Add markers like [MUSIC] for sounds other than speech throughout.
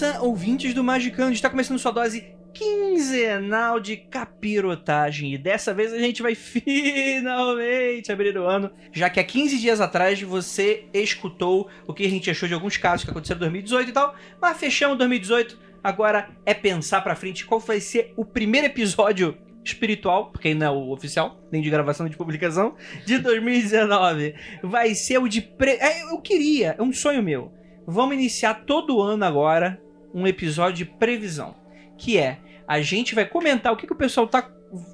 Sun, ouvintes do Magicando, está começando sua dose quinzenal de capirotagem. E dessa vez a gente vai [LAUGHS] finalmente abrir o ano, já que há 15 dias atrás você escutou o que a gente achou de alguns casos que aconteceram em 2018 e tal, mas fechamos 2018. Agora é pensar pra frente qual vai ser o primeiro episódio espiritual, porque ainda é o oficial, nem de gravação nem de publicação, de 2019. Vai ser o de. Pre... É, eu queria, é um sonho meu. Vamos iniciar todo ano agora um episódio de previsão. Que é, a gente vai comentar o que, que o pessoal tá,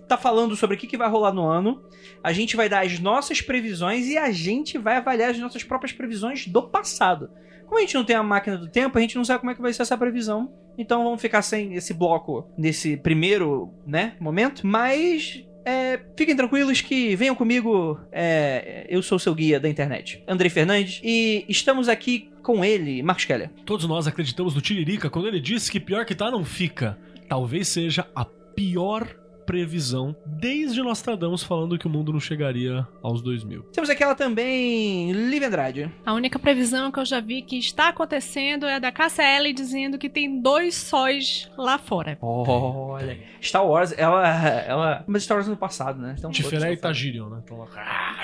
tá falando sobre o que, que vai rolar no ano. A gente vai dar as nossas previsões e a gente vai avaliar as nossas próprias previsões do passado. Como a gente não tem a máquina do tempo, a gente não sabe como é que vai ser essa previsão. Então vamos ficar sem esse bloco nesse primeiro, né, momento. Mas é, fiquem tranquilos que venham comigo. é, eu sou o seu guia da internet, Andrei Fernandes, e estamos aqui com ele, Marcos Keller. Todos nós acreditamos no Tiririca quando ele disse que pior que tá não fica. Talvez seja a pior previsão desde Nostradamus falando que o mundo não chegaria aos 2000. Temos aqui ela também, Liv Andrade. A única previsão que eu já vi que está acontecendo é a da KCL dizendo que tem dois sóis lá fora. Olha, Star Wars, ela. ela mas Star Wars no passado, né? Então, Tiferé e foda-se. Tagirion, né? Então,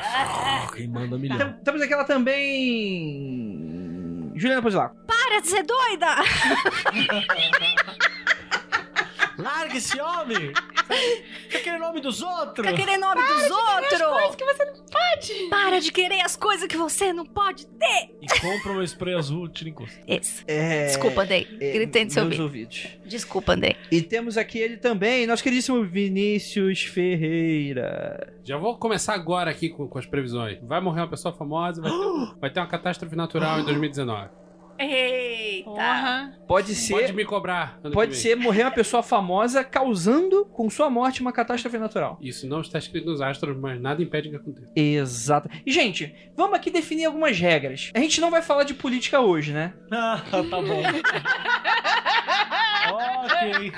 [LAUGHS] quem manda milhão. Tem- Temos aqui ela também. Juliana Pozilaco. Para de ser doida! [LAUGHS] Larga esse homem! Fica aquele nome dos outros! Fica querendo nome dos outros! Coisa que você não pode. Para de querer as coisas que você não pode ter! E compra um spray azul, tira encosto. Isso. É, Desculpa, Andrei. é, Gritei no seu ouvido. ouvidos. Desculpa, Andrei. E temos aqui ele também, nosso queridíssimo Vinícius Ferreira. Já vou começar agora aqui com, com as previsões. Vai morrer uma pessoa famosa, vai ter, [GASPS] vai ter uma catástrofe natural em 2019. Eita! Porra. Pode ser. Pode me cobrar. Pode ser morrer uma pessoa famosa causando com sua morte uma catástrofe natural. Isso não está escrito nos astros, mas nada impede que aconteça. Exato. E, gente, vamos aqui definir algumas regras. A gente não vai falar de política hoje, né? Ah, tá bom. [LAUGHS] ok.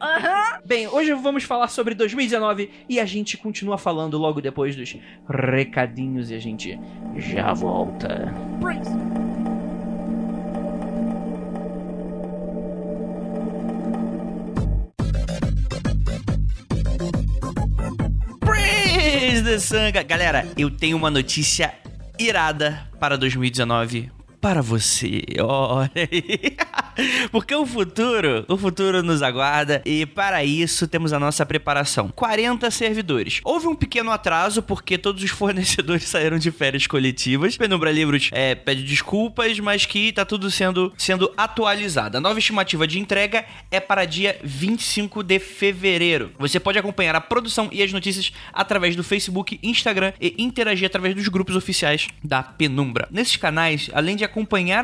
Aham! Bem, hoje vamos falar sobre 2019 e a gente continua falando logo depois dos recadinhos e a gente já volta. Praise the sun. Ga- Galera, eu tenho uma notícia irada para 2019 para você. [LAUGHS] Olha aí. Porque o futuro, o futuro nos aguarda e para isso temos a nossa preparação. 40 servidores. Houve um pequeno atraso porque todos os [LAUGHS] fornecedores saíram de férias coletivas. Penumbra Livros é, pede desculpas, mas que tá tudo sendo, sendo atualizado. A nova estimativa de entrega é para dia 25 de fevereiro. Você pode acompanhar a produção e as notícias através do Facebook, Instagram e interagir através dos grupos oficiais da Penumbra. Nesses canais, além de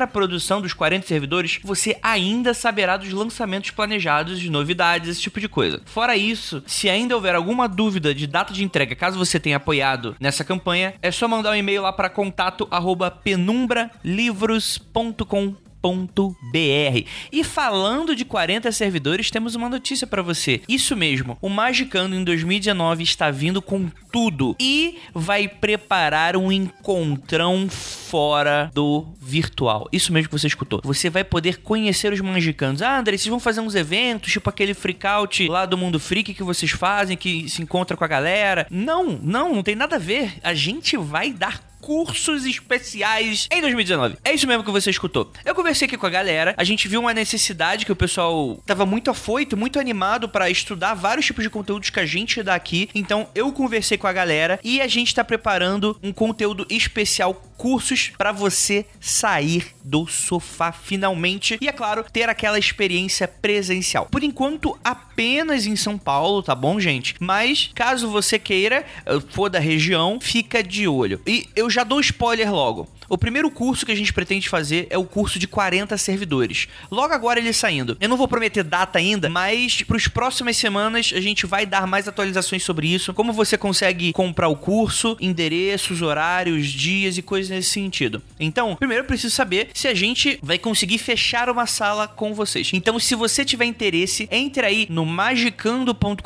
a produção dos 40 servidores, você ainda saberá dos lançamentos planejados, de novidades, esse tipo de coisa. Fora isso, se ainda houver alguma dúvida de data de entrega, caso você tenha apoiado nessa campanha, é só mandar um e-mail lá para contato@penumbralivros.com .br. E falando de 40 servidores, temos uma notícia pra você. Isso mesmo, o Magicando em 2019 está vindo com tudo e vai preparar um encontrão fora do virtual. Isso mesmo que você escutou. Você vai poder conhecer os Magicandos. Ah, André, vocês vão fazer uns eventos, tipo aquele freakout lá do Mundo Freak que vocês fazem, que se encontra com a galera. Não, não, não tem nada a ver. A gente vai dar cursos especiais em 2019. É isso mesmo que você escutou. Eu conversei aqui com a galera, a gente viu uma necessidade que o pessoal tava muito afoito, muito animado pra estudar vários tipos de conteúdos que a gente dá aqui. Então eu conversei com a galera e a gente tá preparando um conteúdo especial cursos pra você sair do sofá finalmente e é claro, ter aquela experiência presencial. Por enquanto apenas em São Paulo, tá bom, gente? Mas caso você queira, eh, for da região, fica de olho. E eu já dou spoiler logo. O primeiro curso que a gente pretende fazer é o curso de 40 servidores. Logo agora ele saindo. Eu não vou prometer data ainda, mas para as próximas semanas a gente vai dar mais atualizações sobre isso, como você consegue comprar o curso, endereços, horários, dias e coisas nesse sentido. Então, primeiro eu preciso saber se a gente vai conseguir fechar uma sala com vocês. Então, se você tiver interesse, entre aí no magicando.com.br,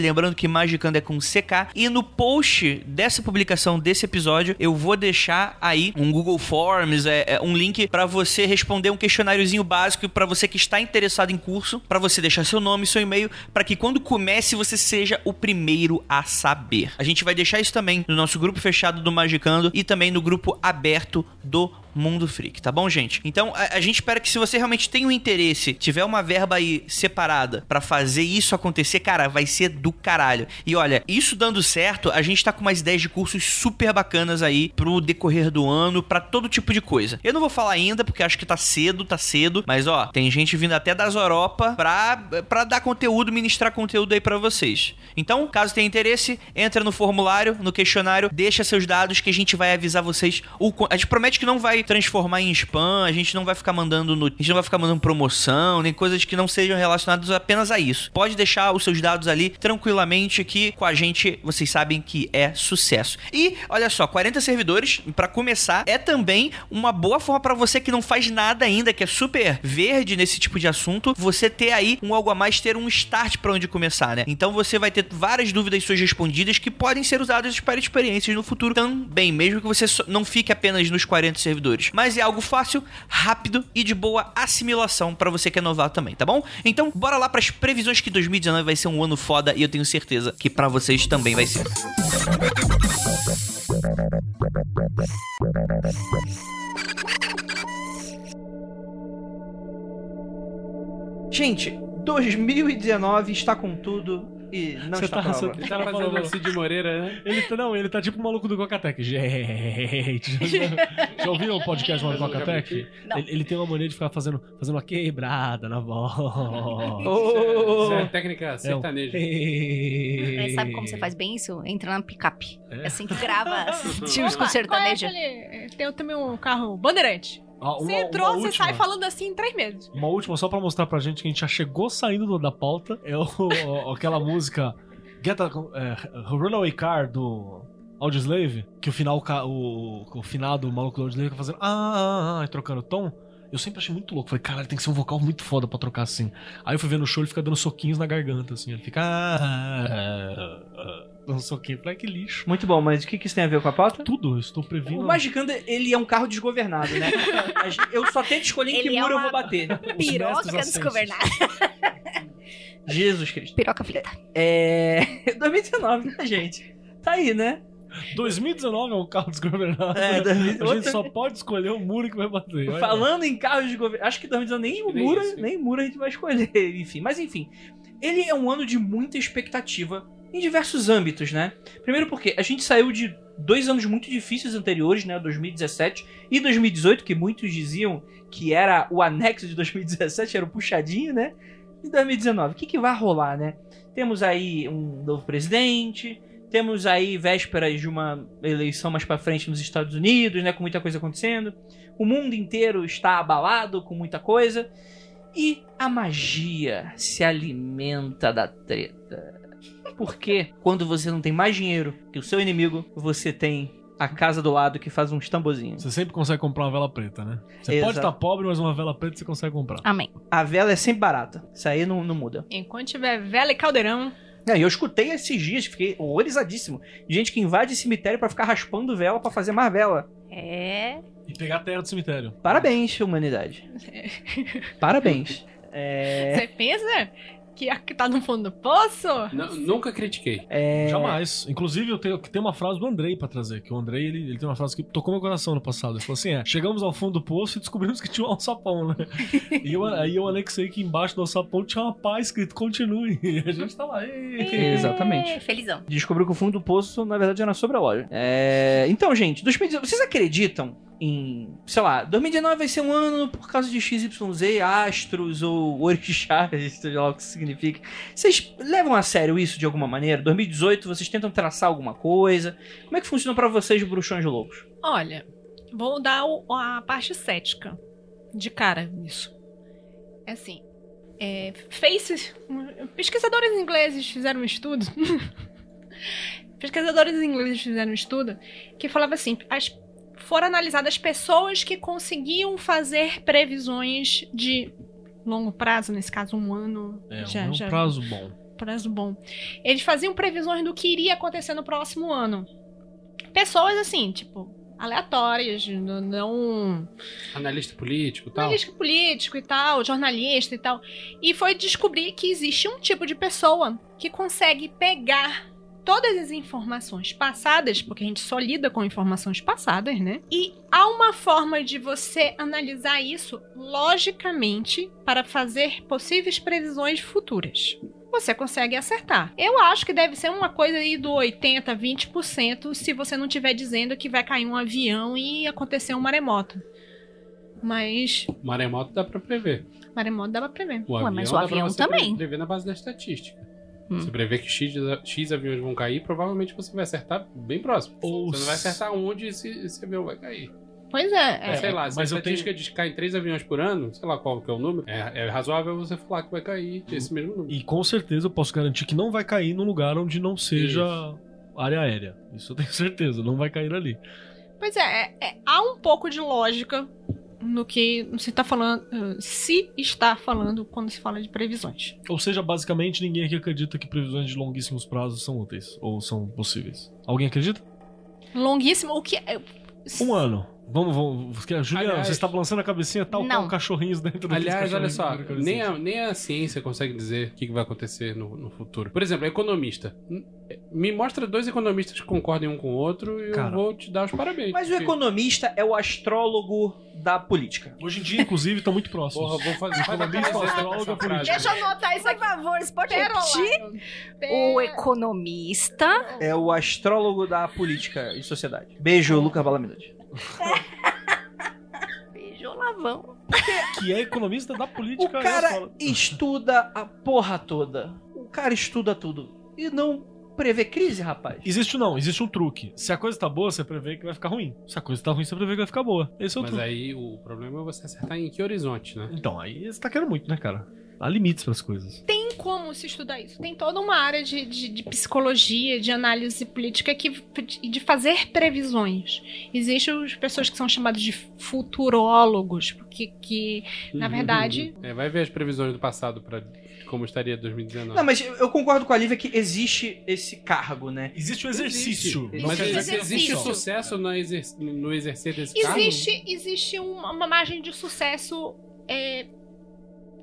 lembrando que magicando é com CK, e no post dessa publicação desse episódio eu vou deixar aí um Google Forms, é, é um link para você responder um questionáriozinho básico para você que está interessado em curso, para você deixar seu nome seu e-mail, para que quando comece você seja o primeiro a saber. A gente vai deixar isso também no nosso grupo fechado do Magicando e também no grupo aberto do Mundo Freak, tá bom, gente? Então a, a gente espera que se você realmente tem um interesse, tiver uma verba aí separada pra fazer isso acontecer, cara, vai ser do caralho. E olha, isso dando certo, a gente tá com umas ideias de cursos super bacanas aí pro decorrer do ano, pra todo tipo de coisa. Eu não vou falar ainda porque acho que tá cedo, tá cedo, mas ó, tem gente vindo até das Europa pra, pra dar conteúdo, ministrar conteúdo aí pra vocês. Então, caso tenha interesse, entra no formulário, no questionário, deixa seus dados que a gente vai avisar vocês. O, a gente promete que não vai transformar em spam, a gente não vai ficar mandando no, a gente não vai ficar mandando promoção, nem coisas que não sejam relacionadas apenas a isso. Pode deixar os seus dados ali tranquilamente que com a gente vocês sabem que é sucesso. E olha só, 40 servidores pra começar é também uma boa forma pra você que não faz nada ainda, que é super verde nesse tipo de assunto, você ter aí um algo a mais, ter um start pra onde começar, né? Então você vai ter várias dúvidas suas respondidas que podem ser usadas para experiências no futuro também, mesmo que você não fique apenas nos 40 servidores. Mas é algo fácil, rápido e de boa assimilação pra você que é novato também, tá bom? Então, bora lá pras previsões que 2019 vai ser um ano foda e eu tenho certeza que pra vocês também vai ser. Gente, 2019 está com tudo e não Você está tá- prova. você- O cara fazendo uma Cid Moreira, né? Ele tá, não, ele tá tipo o maluco do Cocatec. Gente. [LAUGHS] Já, ouviu o podcast do Cocatec? Ele, ele tem uma mania de ficar fazendo, fazendo uma quebrada na voz. Oh, Isso é técnica sertaneja. Mas sabe como você faz bem isso? Entra na picape. É? É assim que grava filmes com Qual é sertanejo. aquele- Tem também um carro bandeirante. Ah, Você uma- entrou, uma você última. sai falando assim em três meses. Uma última, só pra mostrar pra gente que a gente já chegou saindo do- da pauta, é o- aquela música Get a, é, Runaway Car do Audioslave, que o final, o, o final do maluco do Audioslave fica fazendo ah, ah, ah, e trocando tom. Eu sempre achei muito louco. Falei, caralho, tem que ser um vocal muito foda pra trocar assim. Aí eu fui ver no show, ele fica dando soquinhos na garganta, assim. Ele fica. Ah, ah, ah, dando soquinho. Falei, "Ai, que lixo. Muito bom, mas o que que isso tem a ver com a pauta? Tudo, eu estou previndo. O Magicando, ele é um carro desgovernado, né? Eu só tento escolher em que Ele é muro eu uma- vou bater. Piroca ascensos. desgovernada. [LAUGHS] Jesus Cristo. Piroca frita. É... [LAUGHS] 2019, né, gente? Tá aí, né? 2019 é um carro desgovernado. É, 2019. A gente só pode escolher o muro que vai bater. Olha. Falando em carros desgovernados, acho que 2019 nem o muro, nem muro a gente vai escolher, [LAUGHS] enfim. Mas enfim, ele é um ano de muita expectativa em diversos âmbitos, né? Primeiro porque a gente saiu de dois anos muito difíceis anteriores, né? 2017 e 2018, que muitos diziam que era o anexo de 2017, era o puxadinho, né? E 2019, o que, que vai rolar, né? Temos aí um novo presidente, temos aí vésperas de uma eleição mais pra frente nos Estados Unidos, né? Com muita coisa acontecendo. O mundo inteiro está abalado com muita coisa. E a magia se alimenta da treta. Porque quando você não tem mais dinheiro que o seu inimigo, você tem a casa do lado que faz uns tamborzinhos. Você sempre consegue comprar uma vela preta, né? Você Exato. pode estar pobre, mas uma vela preta você consegue comprar. Amém. A vela é sempre barata. Isso aí não, não muda. Enquanto tiver vela e caldeirão, É, e eu escutei esses dias, fiquei horrorizadíssimo. Gente que invade cemitério pra ficar raspando vela pra fazer mais vela. É. E pegar a terra do cemitério. Parabéns, humanidade. [LAUGHS] Parabéns. É... você pensa que, que tá no fundo do poço? Não, nunca critiquei. É... Jamais. Inclusive, eu tenho, tem uma frase do Andrei pra trazer, que o Andrei, ele, ele tem uma frase que tocou meu coração no passado. Ele falou assim, é, chegamos ao fundo do poço e descobrimos que tinha um alçapão, né? [LAUGHS] e eu, aí eu anexei que embaixo do alçapão tinha uma pá escrito, continue. [LAUGHS] E a gente tá lá, "Ê". Exatamente. É, felizão. Descobriu que o fundo do poço, na verdade, era sobre a loja. É... Então, gente, 2019, vocês acreditam em, sei lá, 2019 vai ser um ano por causa de XYZ, astros ou [LAUGHS] orixás, seja lá o que isso significa. Vocês levam a sério isso de alguma maneira? 2018 vocês tentam traçar alguma coisa? Como é que funciona pra vocês, bruxões loucos? Olha, vou dar a parte cética de cara nisso. É assim, é, fez pesquisadores ingleses fizeram um estudo. [LAUGHS] pesquisadores ingleses fizeram um estudo que falava assim, as, foram analisadas pessoas que conseguiam fazer previsões de longo prazo, nesse caso um ano, É, já, um já- prazo bom. prazo bom. Eles faziam previsões do que iria acontecer no próximo ano. Pessoas assim, tipo, aleatórias, não- não Analista político e tal. analista político e tal, jornalista e tal. E foi descobrir que existe um tipo de pessoa que consegue pegar todas as informações passadas, porque a gente só lida com informações passadas, né? E há uma forma de você analisar isso logicamente para fazer possíveis previsões futuras. Você consegue acertar. Eu acho que deve ser uma coisa aí do 80, 20% se você não estiver dizendo que vai cair um avião e acontecer um maremoto. Mas Maremoto dá pra prever. Maremoto dá pra prever. O Ué, avião mas o dá avião pra você também. prever na base da estatística. Hum. Você prevê que X, X aviões vão cair, provavelmente você vai acertar bem próximo. Ou Você não vai acertar onde esse, esse avião vai cair. Pois é. é. sei lá, se a mas eu estatística diz que caem três aviões por ano, sei lá qual que é o número, é, é razoável você falar que vai cair esse mesmo número. E com certeza eu posso garantir que não vai cair num lugar onde não seja área aérea. Isso eu tenho [LAUGHS] certeza, não vai cair ali. Pois é, é, é, há um pouco de lógica no que se está falando, eh, se está falando quando se fala de previsões. Ou seja, basicamente ninguém aqui acredita que previsões de longuíssimos prazos são úteis ou são possíveis. Alguém acredita? Longuíssimo, o que é, Um ano. Vamos, vamos. Juliana, Aliás- você está balançando a cabecinha tal Não. qual cachorrinhos dentro daqueles Aliás, olha só, nem a, nem a ciência consegue dizer o que vai acontecer no, no futuro. Por exemplo, economista. N- Me mostra dois economistas que concordem um com o outro e Cara. eu vou te dar os parabéns. Mas o porque- economista é o astrólogo da política. Hoje em dia, inclusive, estão muito próximos. Porra, vou fazer. Economista, astrólogo, político. Deixa eu anotar isso Por favor, você pode repetir? O economista. É o astrólogo da política e sociedade. Beijo, Lucas Balaminute. [LAUGHS] Beijo, Lavão. Que é economista da política. O e cara estuda a porra toda. O cara estuda tudo. E não prevê crise, rapaz. Existe não, existe um truque. Se a coisa tá boa, você prevê que vai ficar ruim. Se a coisa tá ruim, você prevê que vai ficar boa. Esse é o Mas truque. aí o problema é você acertar em que horizonte, né? Então, aí você tá querendo muito, né, cara? Há limites pras coisas. Tem como se estudar isso. Tem toda uma área de, de, de psicologia, de análise política que, de fazer previsões. Existem as pessoas que são chamadas de futurólogos, porque que, na verdade, [LAUGHS] É, vai ver as previsões do passado pra como estaria 2019. Não, mas eu concordo com a Lívia que existe esse cargo, né? Existe o exercício. Existe. Mas existe, existe sucesso no, exer no exercer desse cargo? existe, existe uma, uma margem de sucesso é,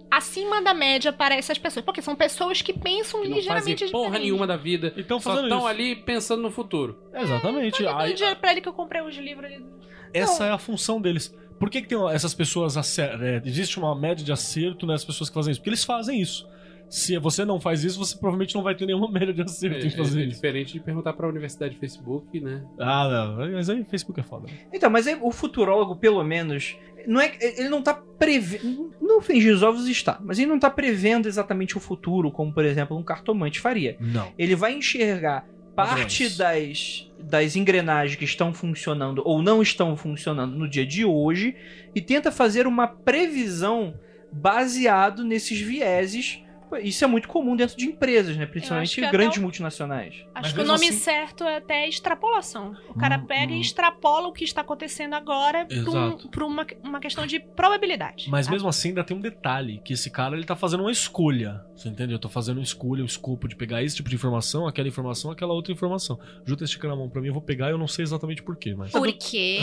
acima da média para essas pessoas. Porque são pessoas que pensam Que não fazem ligeiramente porra diferente. nenhuma da vida. Então Só fazendo estão isso. ali pensando no futuro. Exatamente. Eu Aí- dinheiro pra ele que eu comprei os livros ali. essa é a função deles. Por que, que tem essas pessoas acer- é, existe uma média de acerto nas pessoas que fazem isso? Porque eles fazem isso. Se você não faz isso, você provavelmente não vai ter nenhuma [LAUGHS] média de É, acerto em é- fazer é isso. diferente de perguntar pra universidade Facebook, né? Ah, não. Mas aí Facebook é foda. Então, mas aí o futurólogo, pelo menos, não é, ele não tá prevendo. Não fingir os ovos está, mas ele não tá prevendo exatamente o futuro, como por exemplo um cartomante faria. Não. Ele vai enxergar parte das, das engrenagens que estão funcionando ou não estão funcionando no dia de hoje e tenta fazer uma previsão baseado nesses vieses. Isso é muito comum dentro de empresas, né? Principalmente grandes o- multinacionais. Acho Mas que o nome assim- certo é até extrapolação. O cara Hum, pega hum. e extrapola o que está acontecendo agora pra, um- uma, uma questão de probabilidade. Mas tá? mesmo assim ainda tem um detalhe, que esse cara ele tá fazendo uma escolha. Você entende? Eu tô fazendo uma escolha, o escopo de pegar esse tipo de informação, aquela informação, aquela outra informação. Junta esticando a mão pra mim, eu vou pegar e eu não sei exatamente porquê, mas. Porque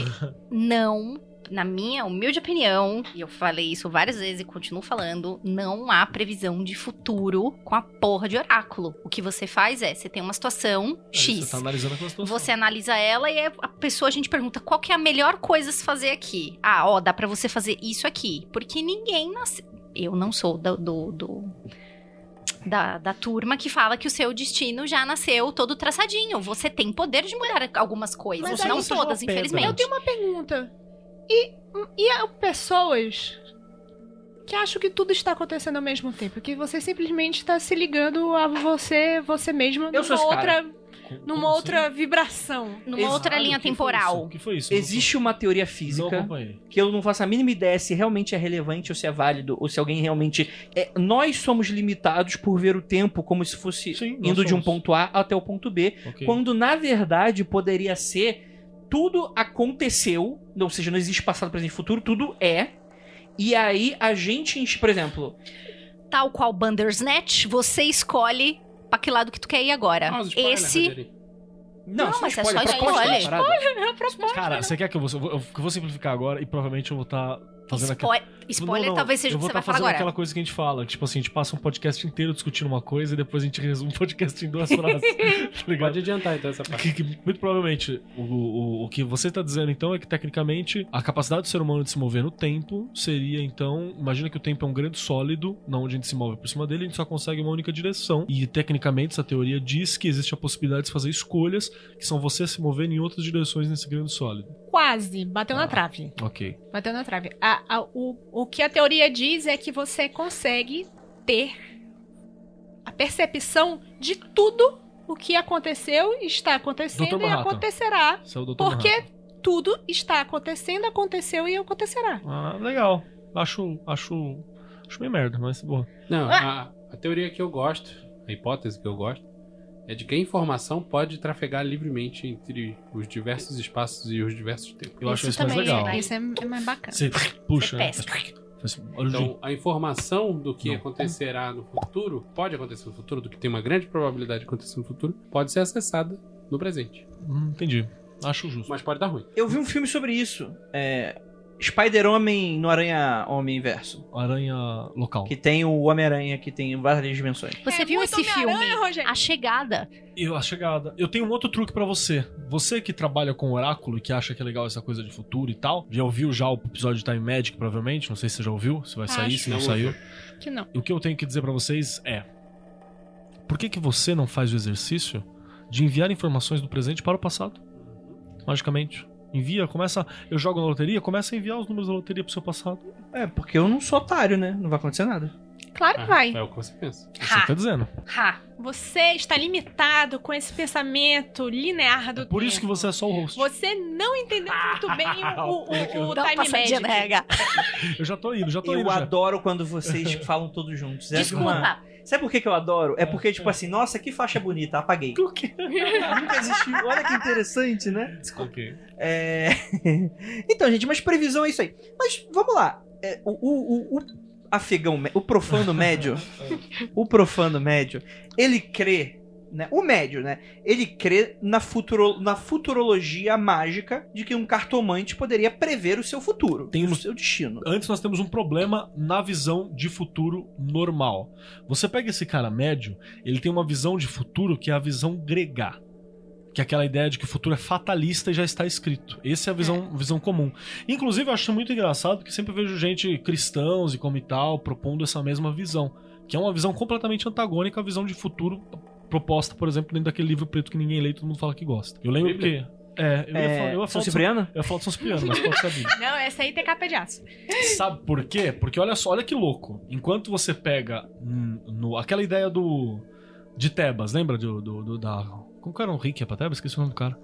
não na minha humilde opinião, e eu falei isso várias vezes e continuo falando, não há previsão de futuro com a porra de oráculo. O que você faz é, você tem uma situação Aí X. Você tá analisando aquela situação. Você analisa ela e a pessoa, a gente pergunta qual que é a melhor coisa a se fazer aqui. Ah, ó, dá pra você fazer isso aqui. Porque ninguém nasce. Eu não sou do. do- do- Da, da turma que fala que o seu destino já nasceu todo traçadinho. Você tem poder de mudar algumas coisas. Mas não todas, infelizmente. Eu tenho uma pergunta. E, e há pessoas que acham que tudo está acontecendo ao mesmo tempo? Que você simplesmente está se ligando a você, você mesmo, Eu sou numa outra, Como- numa como outra assim? vibração. Numa Exato, outra linha O que foi temporal. isso? O que foi isso? Existe uma teoria física que eu não faço a mínima ideia se realmente é relevante ou se é válido, ou se alguém realmente. É, nós somos limitados por ver o tempo como se fosse Sim, indo de um ponto A até o ponto B, Ok. quando na verdade poderia ser tudo aconteceu, ou seja, não existe passado, presente e futuro, tudo é. E aí a gente, por exemplo, Tal qual Bandersnatch, você escolhe pra que lado que tu quer ir agora. Ah, os spoilers, Esse. Não, Não, mas é spoiler, só proposta da spoiler. parada. Cara, você quer que eu vou, eu vou- eu vou simplificar agora e provavelmente eu vou estar fazendo aquela. Spoiler, Não, não, talvez seja o que você tá vai falar agora. aquela coisa que a gente fala, tipo assim, a gente passa um podcast inteiro discutindo uma coisa e depois a gente resume um podcast em duas [LAUGHS] frases. tá? Pode adiantar então essa parte. Que, que muito provavelmente o, o, o que você está dizendo então é que tecnicamente a capacidade do ser humano de se mover no tempo seria então. Imagina que o tempo é um grande sólido, na onde a gente se move por cima dele, a gente só consegue uma única direção. E tecnicamente essa teoria diz que existe a possibilidade de fazer escolhas que são você se movendo em outras direções nesse grande sólido. Quase, bateu Ah. na trave. Ok. Bateu na trave. A- a- o, o que a teoria diz é que você consegue ter a percepção de tudo o que aconteceu, está acontecendo e acontecerá. Porque Manhattan. tudo está acontecendo, aconteceu e acontecerá. Ah, legal. Acho. Acho. Acho meio merda, mas boa. Não, a, a teoria que eu gosto, a hipótese que eu gosto, é de que a informação pode trafegar livremente entre os diversos espaços e os diversos tempos. Eu acho isso mais também, legal. é- Isso é, é mais bacana. Você puxa, Você né? Então, a informação do que Não. acontecerá no futuro, pode acontecer no futuro, do que tem uma grande probabilidade de acontecer no futuro, pode ser acessada no presente. Hum, entendi. Acho justo. Mas pode dar ruim. Eu vi um filme sobre isso. É, Spider-Homem no Aranha Homem Inverso. Aranha local. Que tem o Homem-Aranha que tem várias dimensões. Você É viu esse filme? A Chegada. Eu, a chegada. Eu tenho um outro truque pra você. Você que trabalha com oráculo e que acha que é legal essa coisa de futuro e tal, já ouviu já o episódio de Time Magic, provavelmente. Não sei se você já ouviu, se vai sair, Acho. se não saiu. Que não. O que eu tenho que dizer pra vocês é: por que, que você não faz o exercício de enviar informações do presente para o passado? Magicamente. Envia, começa. Eu jogo na loteria, começa a enviar os números da loteria pro seu passado. É, porque eu não sou otário, né? Não vai acontecer nada. Claro que Ah, vai. É o que você pensa. Você Ha, tá dizendo. ha. Você está limitado com esse pensamento linear do É por isso que tempo. você é só o host. Você não entendeu muito bem [LAUGHS] o, o, o, o uma time. Eu já tô indo, já tô Eu indo. já. adoro quando vocês falam todos juntos. É Desculpa. uma- Sabe por que, que eu adoro? É porque, tipo assim, nossa, que faixa bonita, apaguei. [LAUGHS] O quê? [LAUGHS] Nunca existiu. Olha que interessante, né? Ok. É... [LAUGHS] então, gente, mas previsão é isso aí. Mas vamos lá. É, o, o, o, o afegão, o profano médio, o profano médio, ele crê, né? O médio, né? Ele crê na, futuro, na futurologia mágica de que um cartomante poderia prever o seu futuro, Tem o um- seu destino. Antes nós temos um problema na visão de futuro normal. Você pega esse cara médio, ele tem uma visão de futuro que é a visão grega. Que é aquela ideia de que o futuro é fatalista e já está escrito. Essa é a visão, visão comum. Inclusive, eu acho muito engraçado que sempre vejo gente cristãos e como e tal propondo essa mesma visão. Que é uma visão completamente antagônica à visão de futuro proposta, por exemplo, dentro daquele livro preto que ninguém lê e todo mundo fala que gosta. Eu lembro que. É, eu ia, É, falar, eu ia São falar de Cipriano? eu ia falar de São Cipriano, mas pode saber. [LAUGHS] Não, essa aí tem capa de aço. Sabe por quê? Porque olha só, olha que louco. Enquanto você pega hum, no, aquela ideia do. de Tebas, lembra do, do, do- da. Como que era o que é pra Tebas? Esqueci o nome do cara.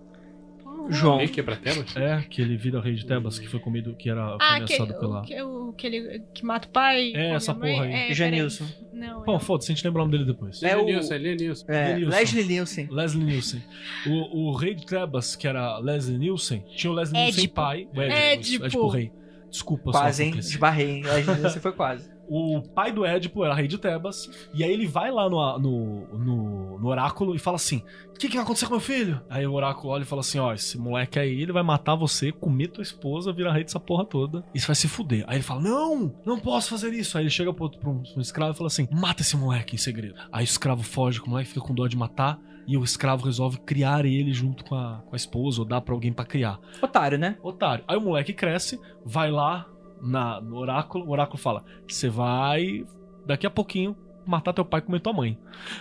João. Meio quebra-telas? É, que ele vira rei de Tebas, que foi comido, que era Ah, ameaçado que, pela. o, que, o, que ele que mata o pai. É, essa mãe. porra aí. É, Janilson. Não, Bom, é- foda-se, a gente lembra o nome dele depois. É o- Nilson, é Nilson. É, Nilson. Leslie Nielsen. Leslie Nielsen. O, o rei de Tebas, que era Leslie Nielsen, tinha o Leslie Nielsen pai. O Édipo, Édipo. Édipo rei. Desculpa, Quase, hein? Esbarrei, hein? Leslie Nielsen foi quase. O pai do Édipo era rei de Tebas, e aí ele vai lá no, no, no, no oráculo e fala assim: O que, que vai acontecer com meu filho? Aí o oráculo olha e fala assim: Ó, esse moleque aí, ele vai matar você, comer tua esposa, virar rei dessa porra toda, e você vai se fuder. Aí ele fala: Não, não posso fazer isso. Aí ele chega pro, pro um escravo e fala assim: Mata esse moleque em segredo. Aí o escravo foge com o moleque, fica com dó de matar. E o escravo resolve criar ele junto com a, com a esposa, ou dar pra alguém pra criar. Otário, né? Otário. Aí o moleque cresce, vai lá na, no oráculo, o oráculo fala: Você vai, daqui a pouquinho, matar teu pai e comer tua mãe.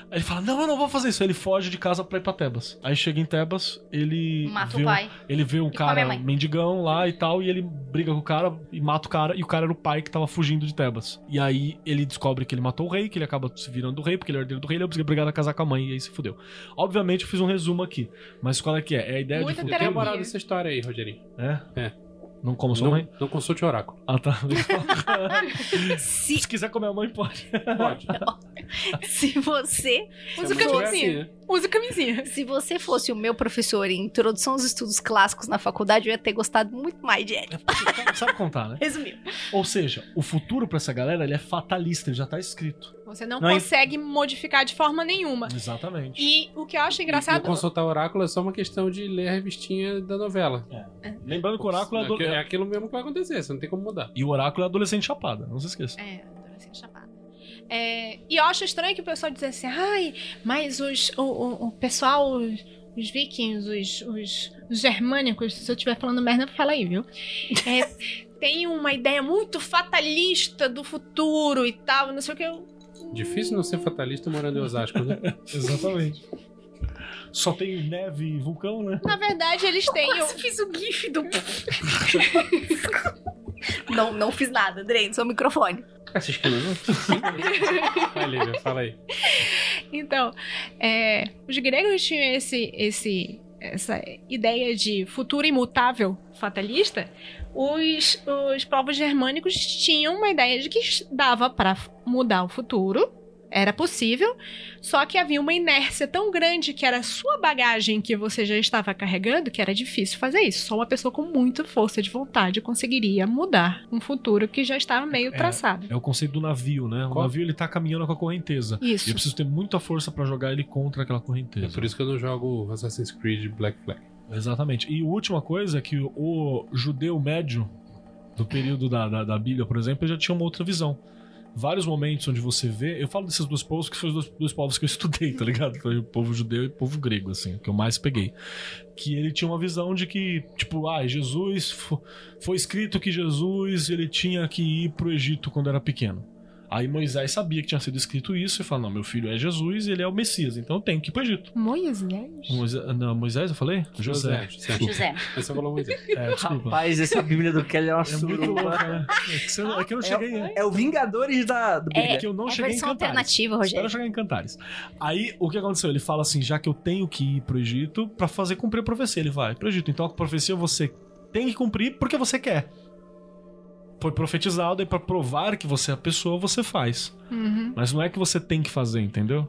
Aí ele fala: Não, eu não vou fazer isso. Aí ele foge de casa pra ir pra Tebas. Aí chega em Tebas, ele. Mata vê o um- pai. ele vê um cara mendigão lá e tal, e ele briga com o cara e mata o cara, e o cara era o pai que tava fugindo de Tebas. E aí ele descobre que ele matou o rei, que ele acaba se virando o rei, porque ele é herdeiro do rei, ele é obrigado a casar com a mãe, e aí se fudeu. Obviamente eu fiz um resumo aqui, mas qual é que é? É a ideia Muita de terapia. moral dessa história aí, Rogerinho. É? É. Não como sua Não, mãe? não consulte o oráculo. Ah, tá. Se, se quiser comer a mãe, pode. Pode. se você Usa Se a mãe tiver camisinha. assim? Usa camisinha. Se você fosse o meu professor em Introdução aos Estudos Clássicos na faculdade, eu ia ter gostado muito mais de Eric. É sabe contar, né? Resumiu. Ou seja, o futuro pra essa galera ele é fatalista, ele já tá escrito. Você não, Não, e- consegue modificar de forma nenhuma. Exatamente. E o que eu acho E engraçado. consultar o oráculo é só uma questão de ler a revistinha da novela. Lembrando que o oráculo é, Aqui- É aquilo mesmo que vai acontecer, você não tem como mudar. E o oráculo é adolescente chapada, não se esqueça. É, adolescente chapada. É, e eu acho estranho que o pessoal diz assim, ai, mas os, o, o, o pessoal, os, os vikings, os, os, os germânicos, se eu estiver falando merda, fala aí, viu? É, [LAUGHS] tem uma ideia muito fatalista do futuro e tal, não sei o que. Eu, Difícil não ser fatalista morando em Osasco, né? [LAUGHS] Exatamente. Só tem neve e vulcão, né? na verdade, eles têm. o- Quase fiz o gif do... [LAUGHS] não, não fiz nada, Andrei, só o microfone. Essa esquilo, [LAUGHS] Vai, Lívia, fala aí. Então, é, os gregos tinham esse, esse, essa ideia de futuro imutável fatalista. Os, os povos germânicos tinham uma ideia de que dava para mudar o futuro, era possível, só que havia uma inércia tão grande que era a sua bagagem que você já estava carregando que era difícil fazer isso. Só uma pessoa com muita força de vontade conseguiria mudar um futuro que já estava meio É. traçado. É o conceito do navio, né? O Qual? navio ele tá caminhando com a correnteza. E Isso. eu preciso ter muita força pra jogar ele contra aquela É correnteza. por isso que eu não jogo Assassin's Creed Black Flag. Exatamente. E última coisa é que o, judeu médio do período da, da, da Bíblia, por exemplo, já tinha uma outra visão. Vários momentos onde você vê. Eu falo desses dois povos que foram os dois, dois povos que eu [LAUGHS] estudei, tá ligado? Foi o povo judeu e o povo grego, assim, que eu mais peguei. Que ele tinha uma visão de que, tipo, ah, Jesus. fo- Foi escrito que Jesus ele tinha que ir pro Egito quando era pequeno. Aí Moisés sabia que tinha sido escrito isso e falou: Não, meu filho é Jesus e ele é o Messias, então eu tenho que ir pro Egito. Moisés? Moisés, não, Moisés eu falei? José. José. José. Você falou muito. É, desculpa. Rapaz, essa Bíblia do Kelly é uma É muito suruba. né? É que, você- é que eu não cheguei. É, É o Vingadores da, do É, Bíblia. que eu não é a cheguei em versão Cantares. alternativa, Espero Rogério. chegar em Cantares. Aí, o que aconteceu? Ele fala assim, já que eu tenho que ir pro Egito pra fazer cumprir a profecia. Ele vai pro Egito. Então a profecia você tem que cumprir porque você quer. Foi profetizado e pra provar que você é a pessoa, você faz. Uhum. Mas não é que você tem que fazer, entendeu?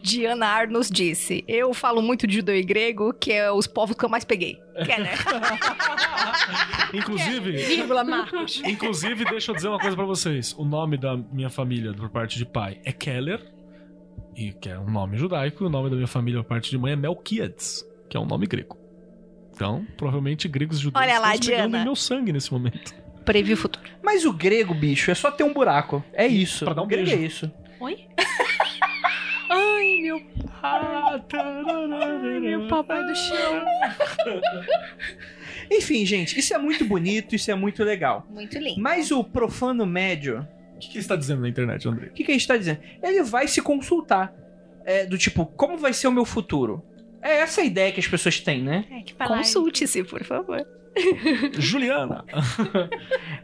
Diana Arnos disse: Eu falo muito de judeu e grego, que é os povos que eu mais peguei. Que é, né? [LAUGHS] Inclusive, Vírgula, Marcos. Inclusive, deixa eu dizer uma coisa pra vocês. O nome da minha família, por parte de pai, é Keller, e que é um nome judaico, e o nome da minha família, por parte de mãe, é Melquiades, que é um nome grego. Então, provavelmente gregos e judeus Olha lá, estão pegando Diana. meu sangue nesse momento. Previ o futuro. Mas o grego, bicho, é só ter um buraco. É isso. Pra dar um o grego beijo. é isso. Oi? [LAUGHS] Ai, meu, Ah, meu papai do chão. Enfim, gente, isso é muito bonito, isso é muito legal. Muito lindo. Mas o profano médio, O que, que você está dizendo na internet, André? o que, que a gente tá dizendo? Ele vai se consultar. É, do tipo, como vai ser o meu futuro? É essa a ideia que as pessoas têm, né? É. Consulte-se, por favor. Juliana! [LAUGHS]